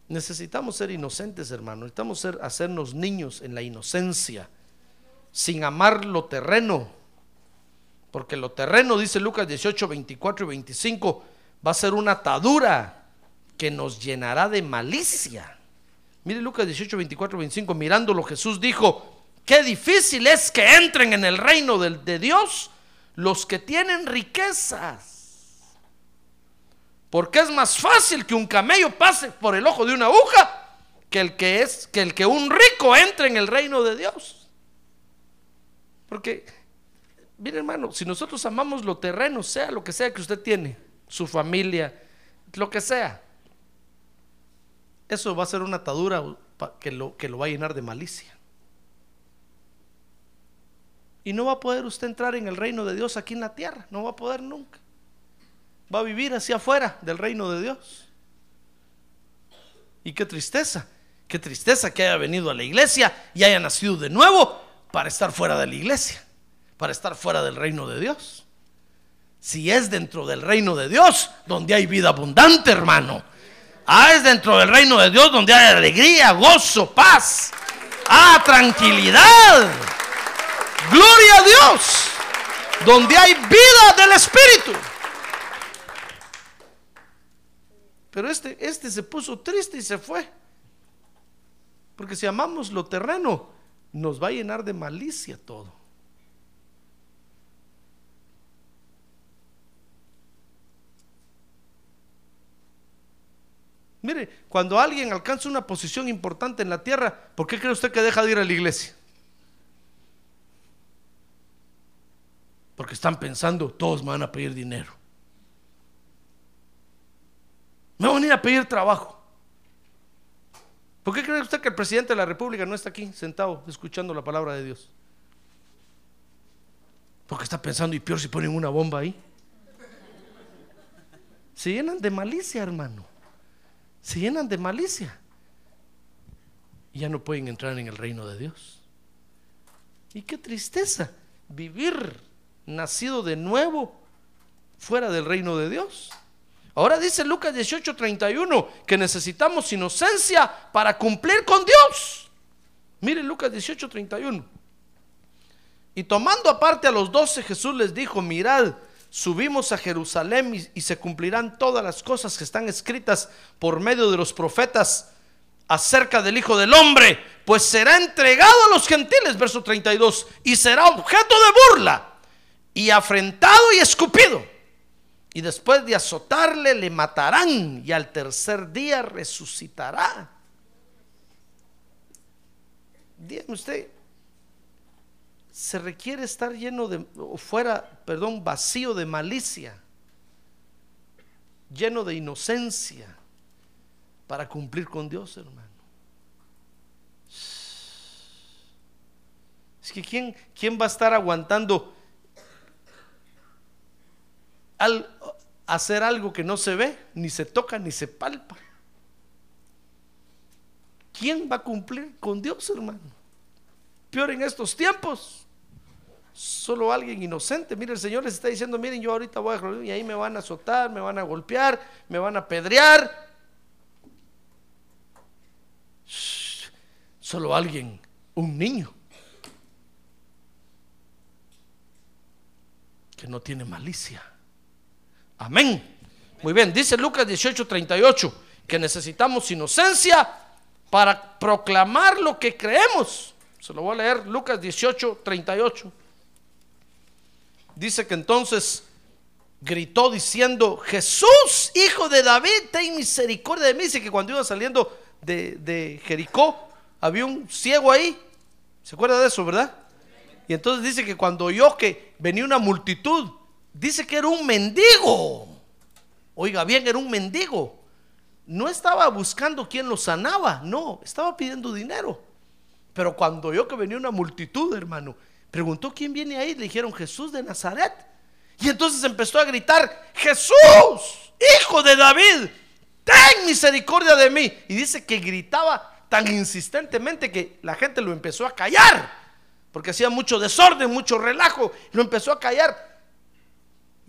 Necesitamos ser inocentes, hermano. Necesitamos ser, hacernos niños en la inocencia, sin amar lo terreno. Porque lo terreno, dice Lucas 18, 24 y 25, va a ser una atadura que nos llenará de malicia. Mire Lucas 18, 24 y 25, mirándolo Jesús dijo, qué difícil es que entren en el reino de Dios los que tienen riquezas. Porque es más fácil que un camello pase por el ojo de una aguja que el que es que el que un rico entre en el reino de Dios. Porque mire hermano, si nosotros amamos lo terreno, sea lo que sea que usted tiene, su familia, lo que sea, eso va a ser una atadura que lo, que lo va a llenar de malicia. Y no va a poder usted entrar en el reino de Dios aquí en la tierra, no va a poder nunca va a vivir hacia afuera del reino de Dios. Y qué tristeza, qué tristeza que haya venido a la iglesia y haya nacido de nuevo para estar fuera de la iglesia, para estar fuera del reino de Dios. Si es dentro del reino de Dios, donde hay vida abundante, hermano. Ah, es dentro del reino de Dios donde hay alegría, gozo, paz. Ah, tranquilidad. Gloria a Dios. Donde hay vida del Espíritu. Pero este, este se puso triste y se fue. Porque si amamos lo terreno, nos va a llenar de malicia todo. Mire, cuando alguien alcanza una posición importante en la tierra, ¿por qué cree usted que deja de ir a la iglesia? Porque están pensando, todos me van a pedir dinero. Me van a ir a pedir trabajo. ¿Por qué cree usted que el presidente de la República no está aquí sentado escuchando la palabra de Dios? Porque está pensando, y peor si ponen una bomba ahí. Se llenan de malicia, hermano. Se llenan de malicia. Y ya no pueden entrar en el reino de Dios. Y qué tristeza vivir nacido de nuevo fuera del reino de Dios. Ahora dice Lucas 18:31 que necesitamos inocencia para cumplir con Dios. Mire Lucas 18:31. Y tomando aparte a los doce, Jesús les dijo, mirad, subimos a Jerusalén y, y, se cumplirán todas las cosas que están escritas por medio de los profetas acerca del Hijo del Hombre, pues será entregado a los gentiles, verso 32, y será objeto de burla, y afrentado y escupido y después de azotarle le matarán y al tercer día resucitará. Dígame usted, se requiere estar lleno de, o fuera, perdón, vacío de malicia, lleno de inocencia para cumplir con Dios, hermano. Es que ¿quién, quién va a estar aguantando? Al hacer algo que no se ve, ni se toca, ni se palpa. ¿Quién va a cumplir con Dios, hermano? Peor en estos tiempos. Solo alguien inocente. Mire, el Señor les está diciendo, miren, yo ahorita voy a y ahí me van a azotar, me van a golpear, me van a pedrear. Solo alguien, un niño, que no tiene malicia Amén. Muy bien, dice Lucas 18:38 que necesitamos inocencia para proclamar lo que creemos. Se lo voy a leer, Lucas 18:38. Dice que entonces gritó diciendo, Jesús, hijo de David, ten misericordia de mí. Dice que cuando iba saliendo de, de Jericó, había un ciego ahí. ¿Se acuerda de eso, verdad? Y entonces dice que cuando oyó que venía una multitud, dice que era un mendigo. Oiga bien, era un mendigo. No estaba buscando quien lo sanaba, no, estaba pidiendo dinero. Pero cuando oyó que venía una multitud, hermano, preguntó quién viene ahí. Le dijeron Jesús de Nazaret. Y entonces empezó a gritar, Jesús, hijo de David, ten misericordia de mí. Y dice que gritaba tan insistentemente que la gente lo empezó a callar, porque hacía mucho desorden, mucho relajo, lo empezó a callar.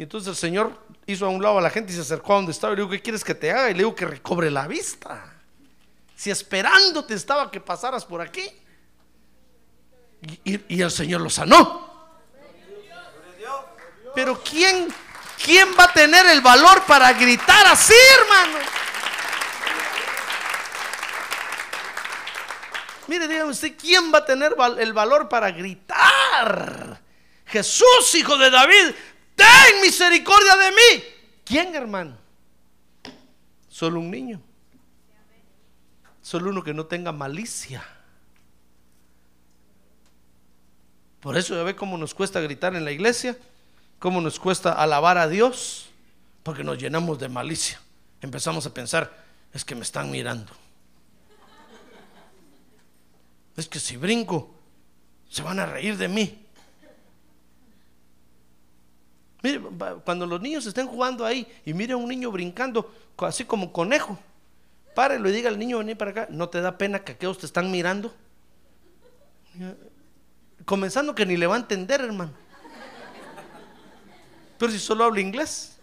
Y entonces el Señor hizo a un lado a la gente y se acercó a donde estaba y le dijo, ¿qué quieres que te haga? Y le digo que recobre la vista. si esperándote estaba que pasaras por aquí. Y, y- el Señor lo sanó. Pero ¿quién, ¿quién va a tener el valor para gritar así, hermano? Mire, dígame usted, ¿quién va a tener el valor para gritar? Jesús, hijo de David, ten misericordia de mí. ¿Quién, hermano? Solo un niño. Solo uno que no tenga malicia. Por eso ya ve cómo nos cuesta gritar en la iglesia, cómo nos cuesta alabar a Dios, porque nos llenamos de malicia. Empezamos a pensar, es que me están mirando. Es que si brinco, se van a reír de mí. Mire, cuando los niños estén jugando ahí y mire a un niño brincando, así como conejo, párelo y diga al niño venir para acá, ¿no te da pena que aquellos te están mirando? Comenzando que ni le va a entender, hermano. Pero si solo habla inglés.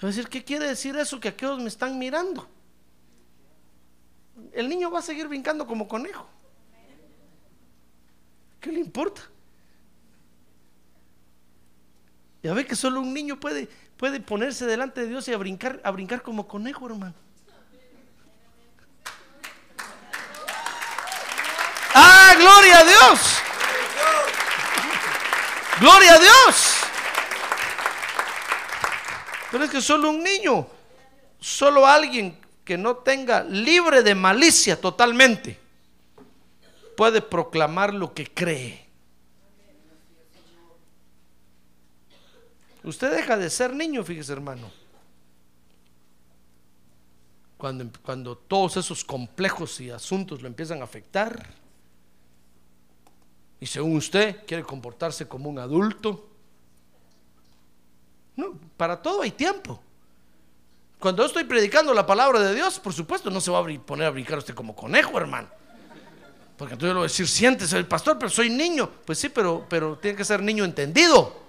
Le decir, ¿qué quiere decir eso? Que aquellos me están mirando. El niño va a seguir brincando como conejo. ¿Qué le importa? Ya ve que solo un niño puede, puede ponerse delante de Dios y a brincar, a brincar como conejo, hermano. ¡Ah, gloria a Dios! ¡Gloria a Dios! Pero es que solo un niño, solo alguien que no tenga libre de malicia totalmente, puede proclamar lo que cree. Usted deja de ser niño, fíjese hermano. Cuando, cuando todos esos complejos y asuntos lo empiezan a afectar, y según usted quiere comportarse como un adulto, no, para todo hay tiempo. Cuando yo estoy predicando la palabra de Dios, por supuesto, no se va a poner a brincar usted como conejo, hermano. Porque entonces yo le voy a decir, siéntese el pastor, pero soy niño. Pues sí, pero, pero tiene que ser niño entendido.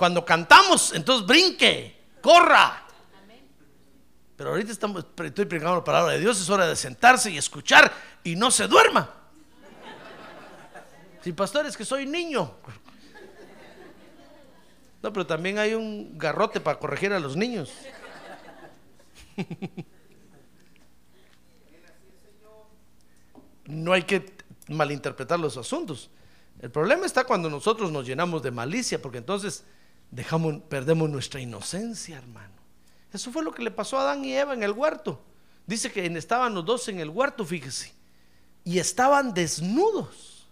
Cuando cantamos, entonces brinque, corra. Pero ahorita estamos, estoy predicando la palabra de Dios, es hora de sentarse y escuchar y no se duerma. Si pastor es que soy niño. No, pero también hay un garrote para corregir a los niños. No hay que malinterpretar los asuntos. El problema está cuando nosotros nos llenamos de malicia, porque entonces dejamos, perdemos nuestra inocencia, hermano. Eso fue lo que le pasó a Adán y Eva en el huerto. Dice que estaban los dos en el huerto, fíjese, y estaban desnudos.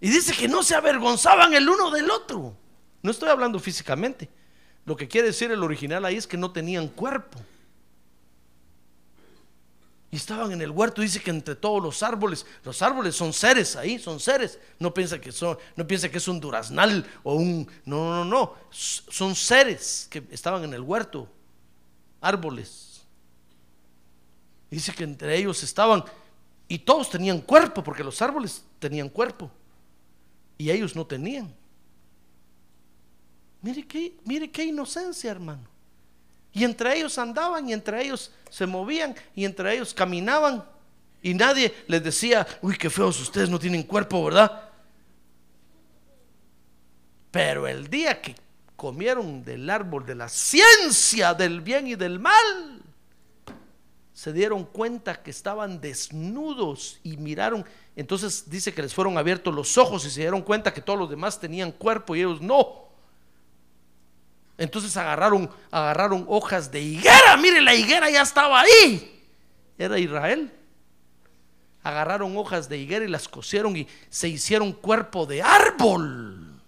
Y dice que no se avergonzaban el uno del otro. No estoy hablando físicamente. Lo que quiere decir el original ahí es que no tenían cuerpo. Y estaban en el huerto, dice que entre todos los árboles, los árboles son seres ahí, son seres. No piensa que son, no piensa que es un duraznal o un no, no, no, S- son seres que estaban en el huerto, árboles. Dice que entre ellos estaban y todos tenían cuerpo, porque los árboles tenían cuerpo y ellos no tenían. Mire qué, mire qué inocencia, hermano. Y entre ellos andaban y entre ellos se movían y entre ellos caminaban. Y nadie les decía, uy, qué feos ustedes no tienen cuerpo, ¿verdad? Pero el día que comieron del árbol de la ciencia del bien y del mal, se dieron cuenta que estaban desnudos y miraron. Entonces dice que les fueron abiertos los ojos y se dieron cuenta que todos los demás tenían cuerpo y ellos no. Entonces agarraron, agarraron hojas de higuera. Mire, la higuera ya estaba ahí. Era Israel. Agarraron hojas de higuera y las cosieron y se hicieron cuerpo de árbol.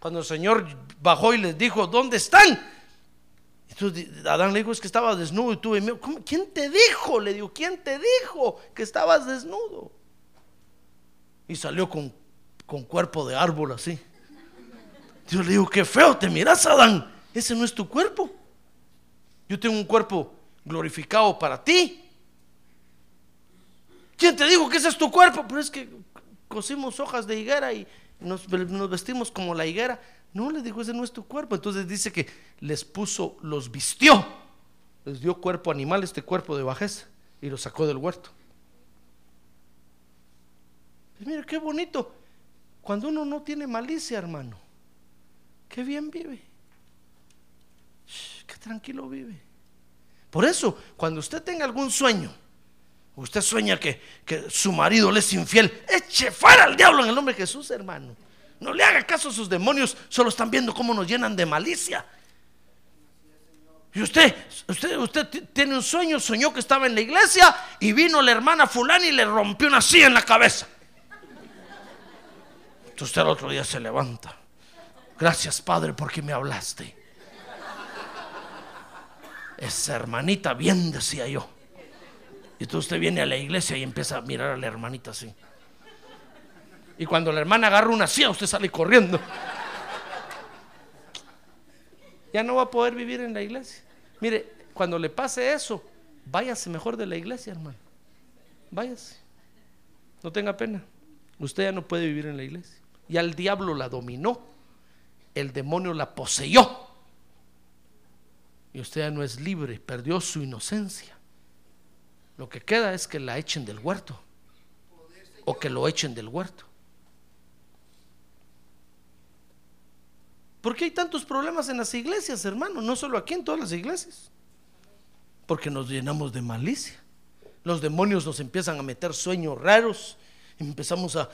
Cuando el Señor bajó y les dijo, ¿dónde están? Entonces Adán le dijo, es que estaba desnudo y tuve. ¿Quién te dijo? Le dijo, ¿quién te dijo que estabas desnudo? Y salió con, con cuerpo de árbol así. Dios le dijo, qué feo te miras, Adán. Ese no es tu cuerpo. Yo tengo un cuerpo glorificado para ti. ¿Quién te dijo que ese es tu cuerpo? Pero es que cosimos hojas de higuera y, nos, vestimos como la higuera. No, le dijo, ese no es tu cuerpo. Entonces dice que les puso, los vistió, les dio cuerpo animal, este cuerpo de bajeza, y los sacó del huerto. Pues mire, qué bonito. Cuando uno no tiene malicia, hermano, qué bien vive. Qué tranquilo vive. Por eso, cuando usted tenga algún sueño, usted sueña que, que su marido le es infiel, eche fuera al diablo en el nombre de Jesús, hermano. No le haga caso a sus demonios, solo están viendo cómo nos llenan de malicia. Y usted, usted, usted tiene un sueño, soñó que estaba en la iglesia y vino la hermana fulana y le rompió una silla en la cabeza. Entonces usted al otro día se levanta. Gracias, Padre, porque me hablaste. Esa hermanita bien, decía yo. Y entonces usted viene a la iglesia y empieza a mirar a la hermanita así. Y cuando la hermana agarra una silla, usted sale corriendo. Ya no va a poder vivir en la iglesia. Mire, cuando le pase eso, váyase mejor de la iglesia, hermano. Váyase. No tenga pena. Usted ya no puede vivir en la iglesia. Ya el diablo la dominó. El demonio la poseyó. Y usted ya no es libre, perdió su inocencia. Lo que queda es que la echen del huerto. O que lo echen del huerto. ¿Por qué hay tantos problemas en las iglesias, hermano? No solo aquí, en todas las iglesias. Porque nos llenamos de malicia. Los demonios nos empiezan a meter sueños raros. Empezamos a,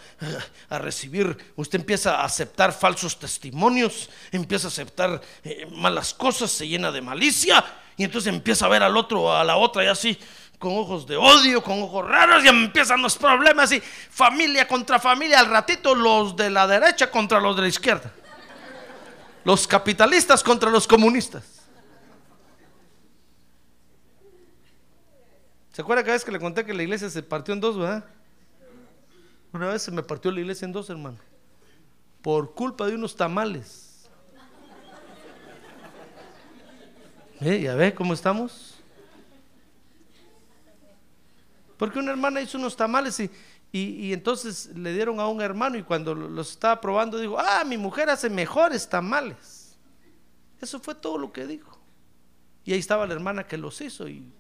a recibir, usted empieza a aceptar falsos testimonios, empieza a aceptar eh, malas cosas, se llena de malicia y entonces empieza a ver al otro, a la otra y así, con ojos de odio, con ojos raros y empiezan los problemas y familia contra familia, al ratito los de la derecha contra los de la izquierda. Los capitalistas contra los comunistas. ¿Se acuerda cada vez que le conté que la iglesia se partió en dos, verdad? Una vez se me partió la iglesia en dos, hermano. Por culpa de unos tamales. ¿Eh? ¿Ya ve cómo estamos? Porque una hermana hizo unos tamales y, y, y entonces le dieron a un hermano y cuando los estaba probando dijo, ah, mi mujer hace mejores tamales. Eso fue todo lo que dijo. Y ahí estaba la hermana que los hizo y...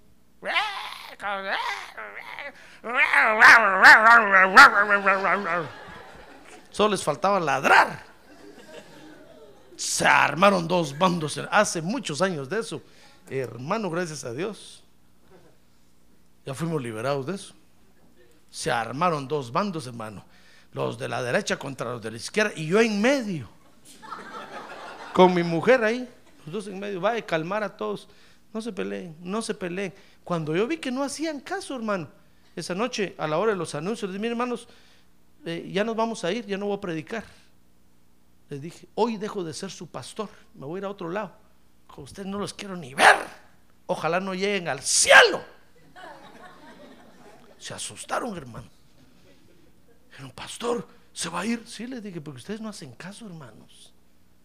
Solo les faltaba ladrar. Se armaron dos bandos hace muchos años de eso. Hermano, gracias a Dios. Ya fuimos liberados de eso. Se armaron dos bandos, hermano. Los de la derecha contra los de la izquierda y yo en medio. Con mi mujer ahí. Los dos en medio. Va a calmar a todos. No se peleen, no se peleen. Cuando yo vi que no hacían caso, hermano, esa noche a la hora de los anuncios, les dije, hermanos, eh, ya nos vamos a ir, ya no voy a predicar. Les dije, hoy dejo de ser su pastor, me voy a ir a otro lado. Con ustedes no los quiero ni ver. Ojalá no lleguen al cielo. Se asustaron, hermano. Dijeron, pastor, ¿se va a ir? Sí, les dije, porque ustedes no hacen caso, hermanos.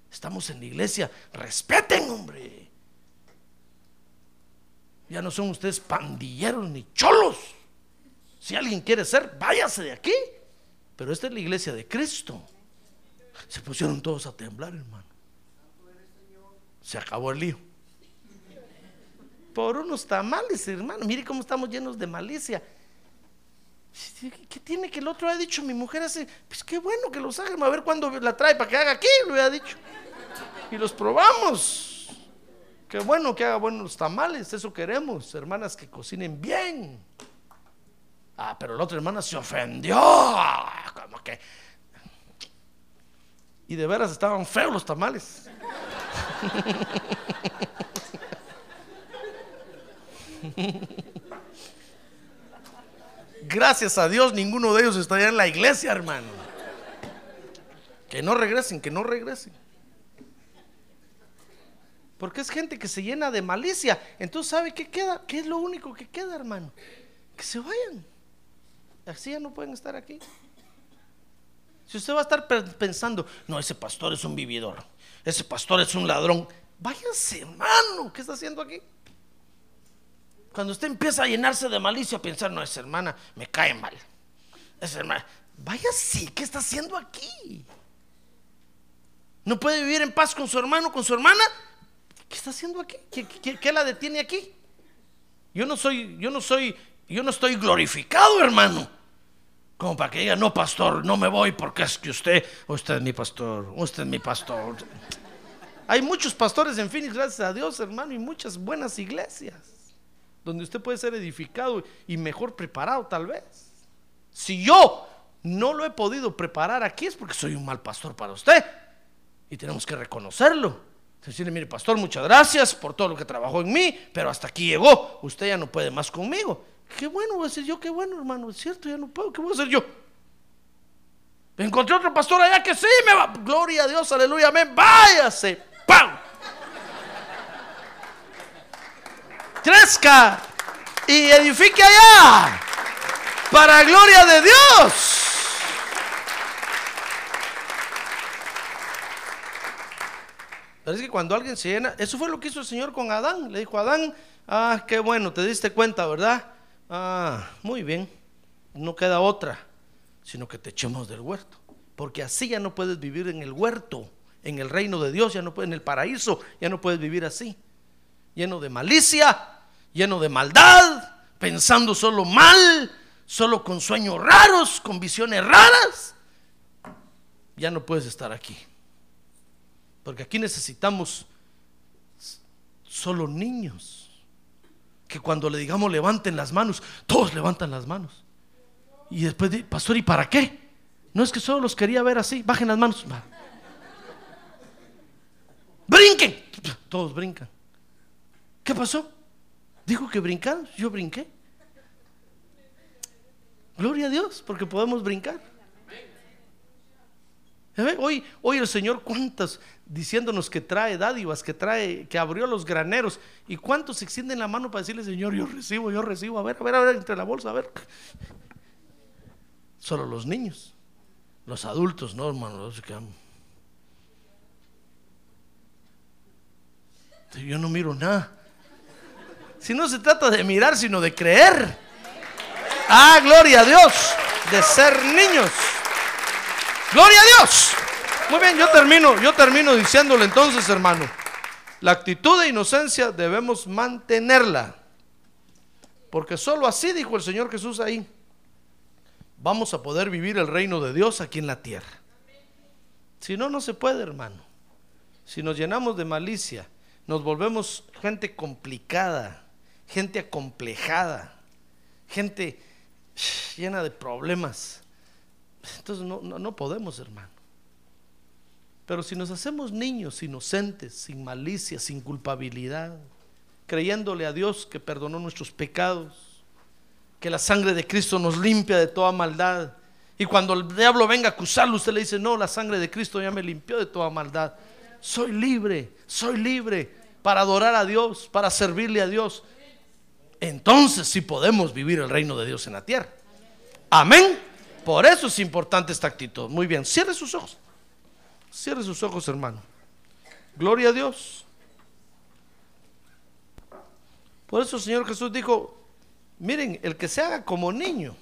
Estamos en la iglesia, respeten, hombre. Ya no son ustedes pandilleros ni cholos. Si alguien quiere ser, váyase de aquí. Pero esta es la iglesia de Cristo. Se pusieron todos a temblar, hermano. Se acabó el lío. Por unos tamales, hermano. Mire cómo estamos llenos de malicia. ¿Qué tiene que el otro ha dicho? Mi mujer hace, pues qué bueno que los hagan, a ver cuándo la trae para que haga aquí, lo había dicho. Y los probamos. Qué bueno que haga buenos tamales, eso queremos, hermanas que cocinen bien. Ah, pero la otra hermana se ofendió. Como que. Y de veras estaban feos los tamales. Gracias a Dios, ninguno de ellos está ya en la iglesia, hermano. Que no regresen, que no regresen. Porque es gente que se llena de malicia. Entonces, ¿sabe qué queda? ¿Qué es lo único que queda, hermano? Que se vayan. Así ya no pueden estar aquí. Si usted va a estar pensando, no, ese pastor es un vividor, ese pastor es un ladrón, váyase, hermano, ¿qué está haciendo aquí? Cuando usted empieza a llenarse de malicia, a pensar, no, esa hermana me cae mal. Esa hermana, váyase, ¿qué está haciendo aquí? No puede vivir en paz con su hermano, con su hermana. ¿Qué está haciendo aquí? ¿Qué, la detiene aquí? Yo no soy, yo no soy, yo no estoy glorificado, hermano. Como para que diga, no, pastor, no me voy porque es que usted, usted es mi pastor, usted es mi pastor. Hay muchos pastores en Phoenix, gracias a Dios, hermano, y muchas buenas iglesias donde usted puede ser edificado y mejor preparado, tal vez. Si yo no lo he podido preparar aquí es porque soy un mal pastor para usted. Y tenemos que reconocerlo. Decirle, mire, pastor, muchas gracias por todo lo que trabajó en mí, pero hasta aquí llegó. Usted ya no puede más conmigo. Qué bueno, voy a decir yo, qué bueno, hermano. Es cierto, ya no puedo. ¿Qué voy a hacer yo? Encontré otro pastor allá que sí me va. Gloria a Dios, aleluya, amén. Váyase. ¡Pam! Crezca y edifique allá. Para gloria de Dios. Pero es que cuando alguien se llena, eso fue lo que hizo el Señor con Adán. Le dijo Adán, ah, qué bueno, te diste cuenta, ¿verdad? Ah, muy bien, no queda otra, sino que te echemos del huerto. Porque así ya no puedes vivir en el huerto, en el reino de Dios, ya no puedes, en el paraíso, ya no puedes vivir así. Lleno de malicia, lleno de maldad, pensando solo mal, solo con sueños raros, con visiones raras. Ya no puedes estar aquí. Porque aquí necesitamos solo niños. Que cuando le digamos levanten las manos, todos levantan las manos. Y después, di- pastor, ¿y para qué? No es que solo los quería ver así. Bajen las manos. Brinquen. Todos brincan. ¿Qué pasó? Dijo que brincar. Yo brinqué. Gloria a Dios, porque podemos brincar. Hoy, hoy el Señor cuántas diciéndonos que trae dádivas, que trae, que abrió los graneros. ¿Y cuántos extienden la mano para decirle, Señor, yo recibo, yo recibo? A ver, a ver, a ver, entre la bolsa, a ver. Solo los niños. Los adultos, no, hermano. los que Yo no miro nada. Si no se trata de mirar, sino de creer. Ah, gloria a Dios. De ser niños. Gloria a Dios. Muy bien, yo termino, yo termino diciéndole entonces, hermano, la actitud de inocencia debemos mantenerla. Porque solo así dijo el Señor Jesús ahí, vamos a poder vivir el reino de Dios aquí en la tierra. Si no, no se puede, hermano. Si nos llenamos de malicia, nos volvemos gente complicada, gente acomplejada, gente llena de problemas. Entonces no, no, no podemos, hermano. Pero si nos hacemos niños inocentes, sin malicia, sin culpabilidad, creyéndole a Dios que perdonó nuestros pecados, que la sangre de Cristo nos limpia de toda maldad, y cuando el diablo venga a acusarlo, usted le dice, no, la sangre de Cristo ya me limpió de toda maldad. Soy libre, soy libre para adorar a Dios, para servirle a Dios. Entonces sí podemos vivir el reino de Dios en la tierra. Amén. Por eso es importante esta actitud. Muy bien, cierre sus ojos. Cierre sus ojos, hermano. Gloria a Dios. Por eso el Señor Jesús dijo, miren, el que se haga como niño,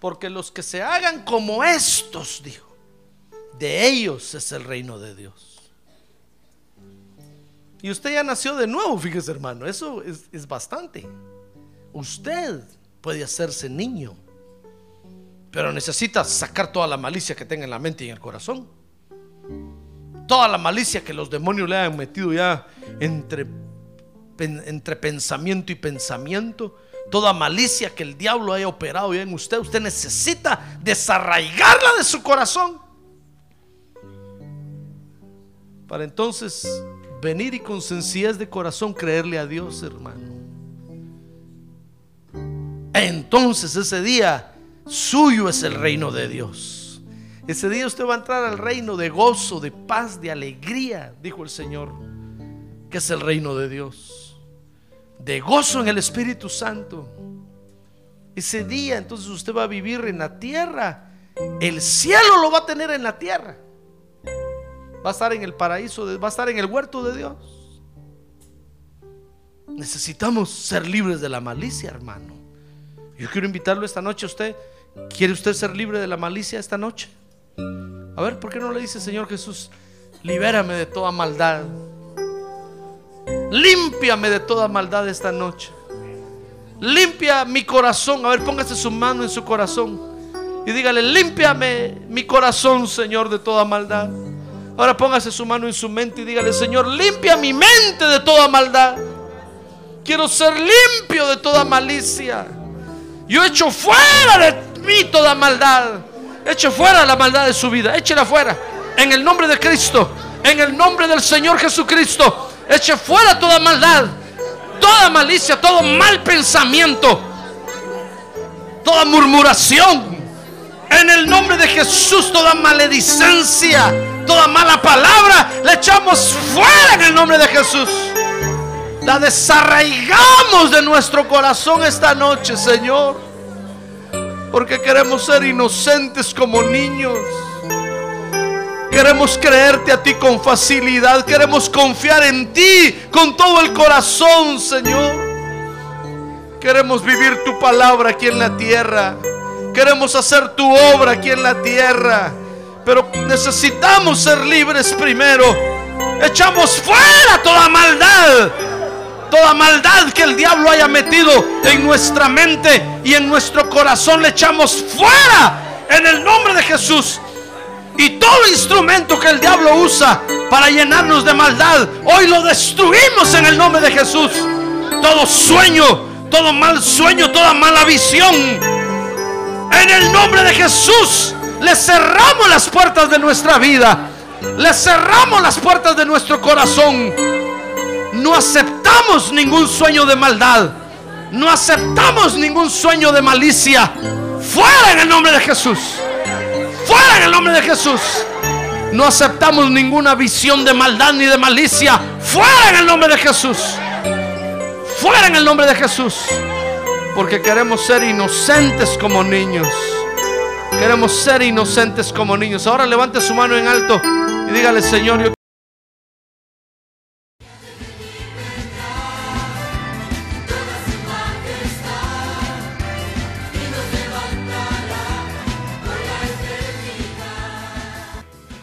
porque los que se hagan como estos, dijo, de ellos es el reino de Dios. Y usted ya nació de nuevo, fíjese hermano, eso es, es bastante. Usted puede hacerse niño, pero necesita sacar toda la malicia que tenga en la mente y en el corazón. Toda la malicia que los demonios le han metido ya entre, entre pensamiento y pensamiento. Toda malicia que el diablo haya operado ya en usted. Usted necesita desarraigarla de su corazón. Para entonces venir y con sencillez de corazón creerle a Dios, hermano. Entonces ese día suyo es el reino de Dios. Ese día usted va a entrar al reino de gozo, de paz, de alegría, dijo el Señor, que es el reino de Dios. De gozo en el Espíritu Santo. Ese día entonces usted va a vivir en la tierra. El cielo lo va a tener en la tierra. Va a estar en el paraíso, va a estar en el huerto de Dios. Necesitamos ser libres de la malicia, hermano. Yo quiero invitarlo esta noche a usted. ¿Quiere usted ser libre de la malicia esta noche? A ver, ¿por qué no le dice Señor Jesús, libérame de toda maldad? Límpiame de toda maldad esta noche. Limpia mi corazón. A ver, póngase su mano en su corazón. Y dígale, límpiame mi corazón, Señor, de toda maldad. Ahora póngase su mano en su mente y dígale, Señor, limpia mi mente de toda maldad. Quiero ser limpio de toda malicia. Yo echo fuera de toda maldad. Eche fuera la maldad de su vida. Échela fuera. En el nombre de Cristo. En el nombre del Señor Jesucristo. Eche fuera toda maldad. Toda malicia. Todo mal pensamiento. Toda murmuración. En el nombre de Jesús. Toda maledicencia. Toda mala palabra. La echamos fuera en el nombre de Jesús. La desarraigamos de nuestro corazón esta noche, Señor. Porque queremos ser inocentes como niños. Queremos creerte a ti con facilidad. Queremos confiar en ti con todo el corazón, Señor. Queremos vivir tu palabra aquí en la tierra. Queremos hacer tu obra aquí en la tierra. Pero necesitamos ser libres primero. Echamos fuera toda maldad toda maldad que el diablo haya metido en nuestra mente y en nuestro corazón le echamos fuera en el nombre de Jesús. Y todo instrumento que el diablo usa para llenarnos de maldad, hoy lo destruimos en el nombre de Jesús. Todo sueño, todo mal sueño, toda mala visión. En el nombre de Jesús le cerramos las puertas de nuestra vida. Le cerramos las puertas de nuestro corazón no aceptamos ningún sueño de maldad. No aceptamos ningún sueño de malicia. Fuera en el nombre de Jesús. Fuera en el nombre de Jesús. No aceptamos ninguna visión de maldad ni de malicia. Fuera en el nombre de Jesús. Fuera en el nombre de Jesús. Porque queremos ser inocentes como niños. Queremos ser inocentes como niños. Ahora levante su mano en alto y dígale, Señor, yo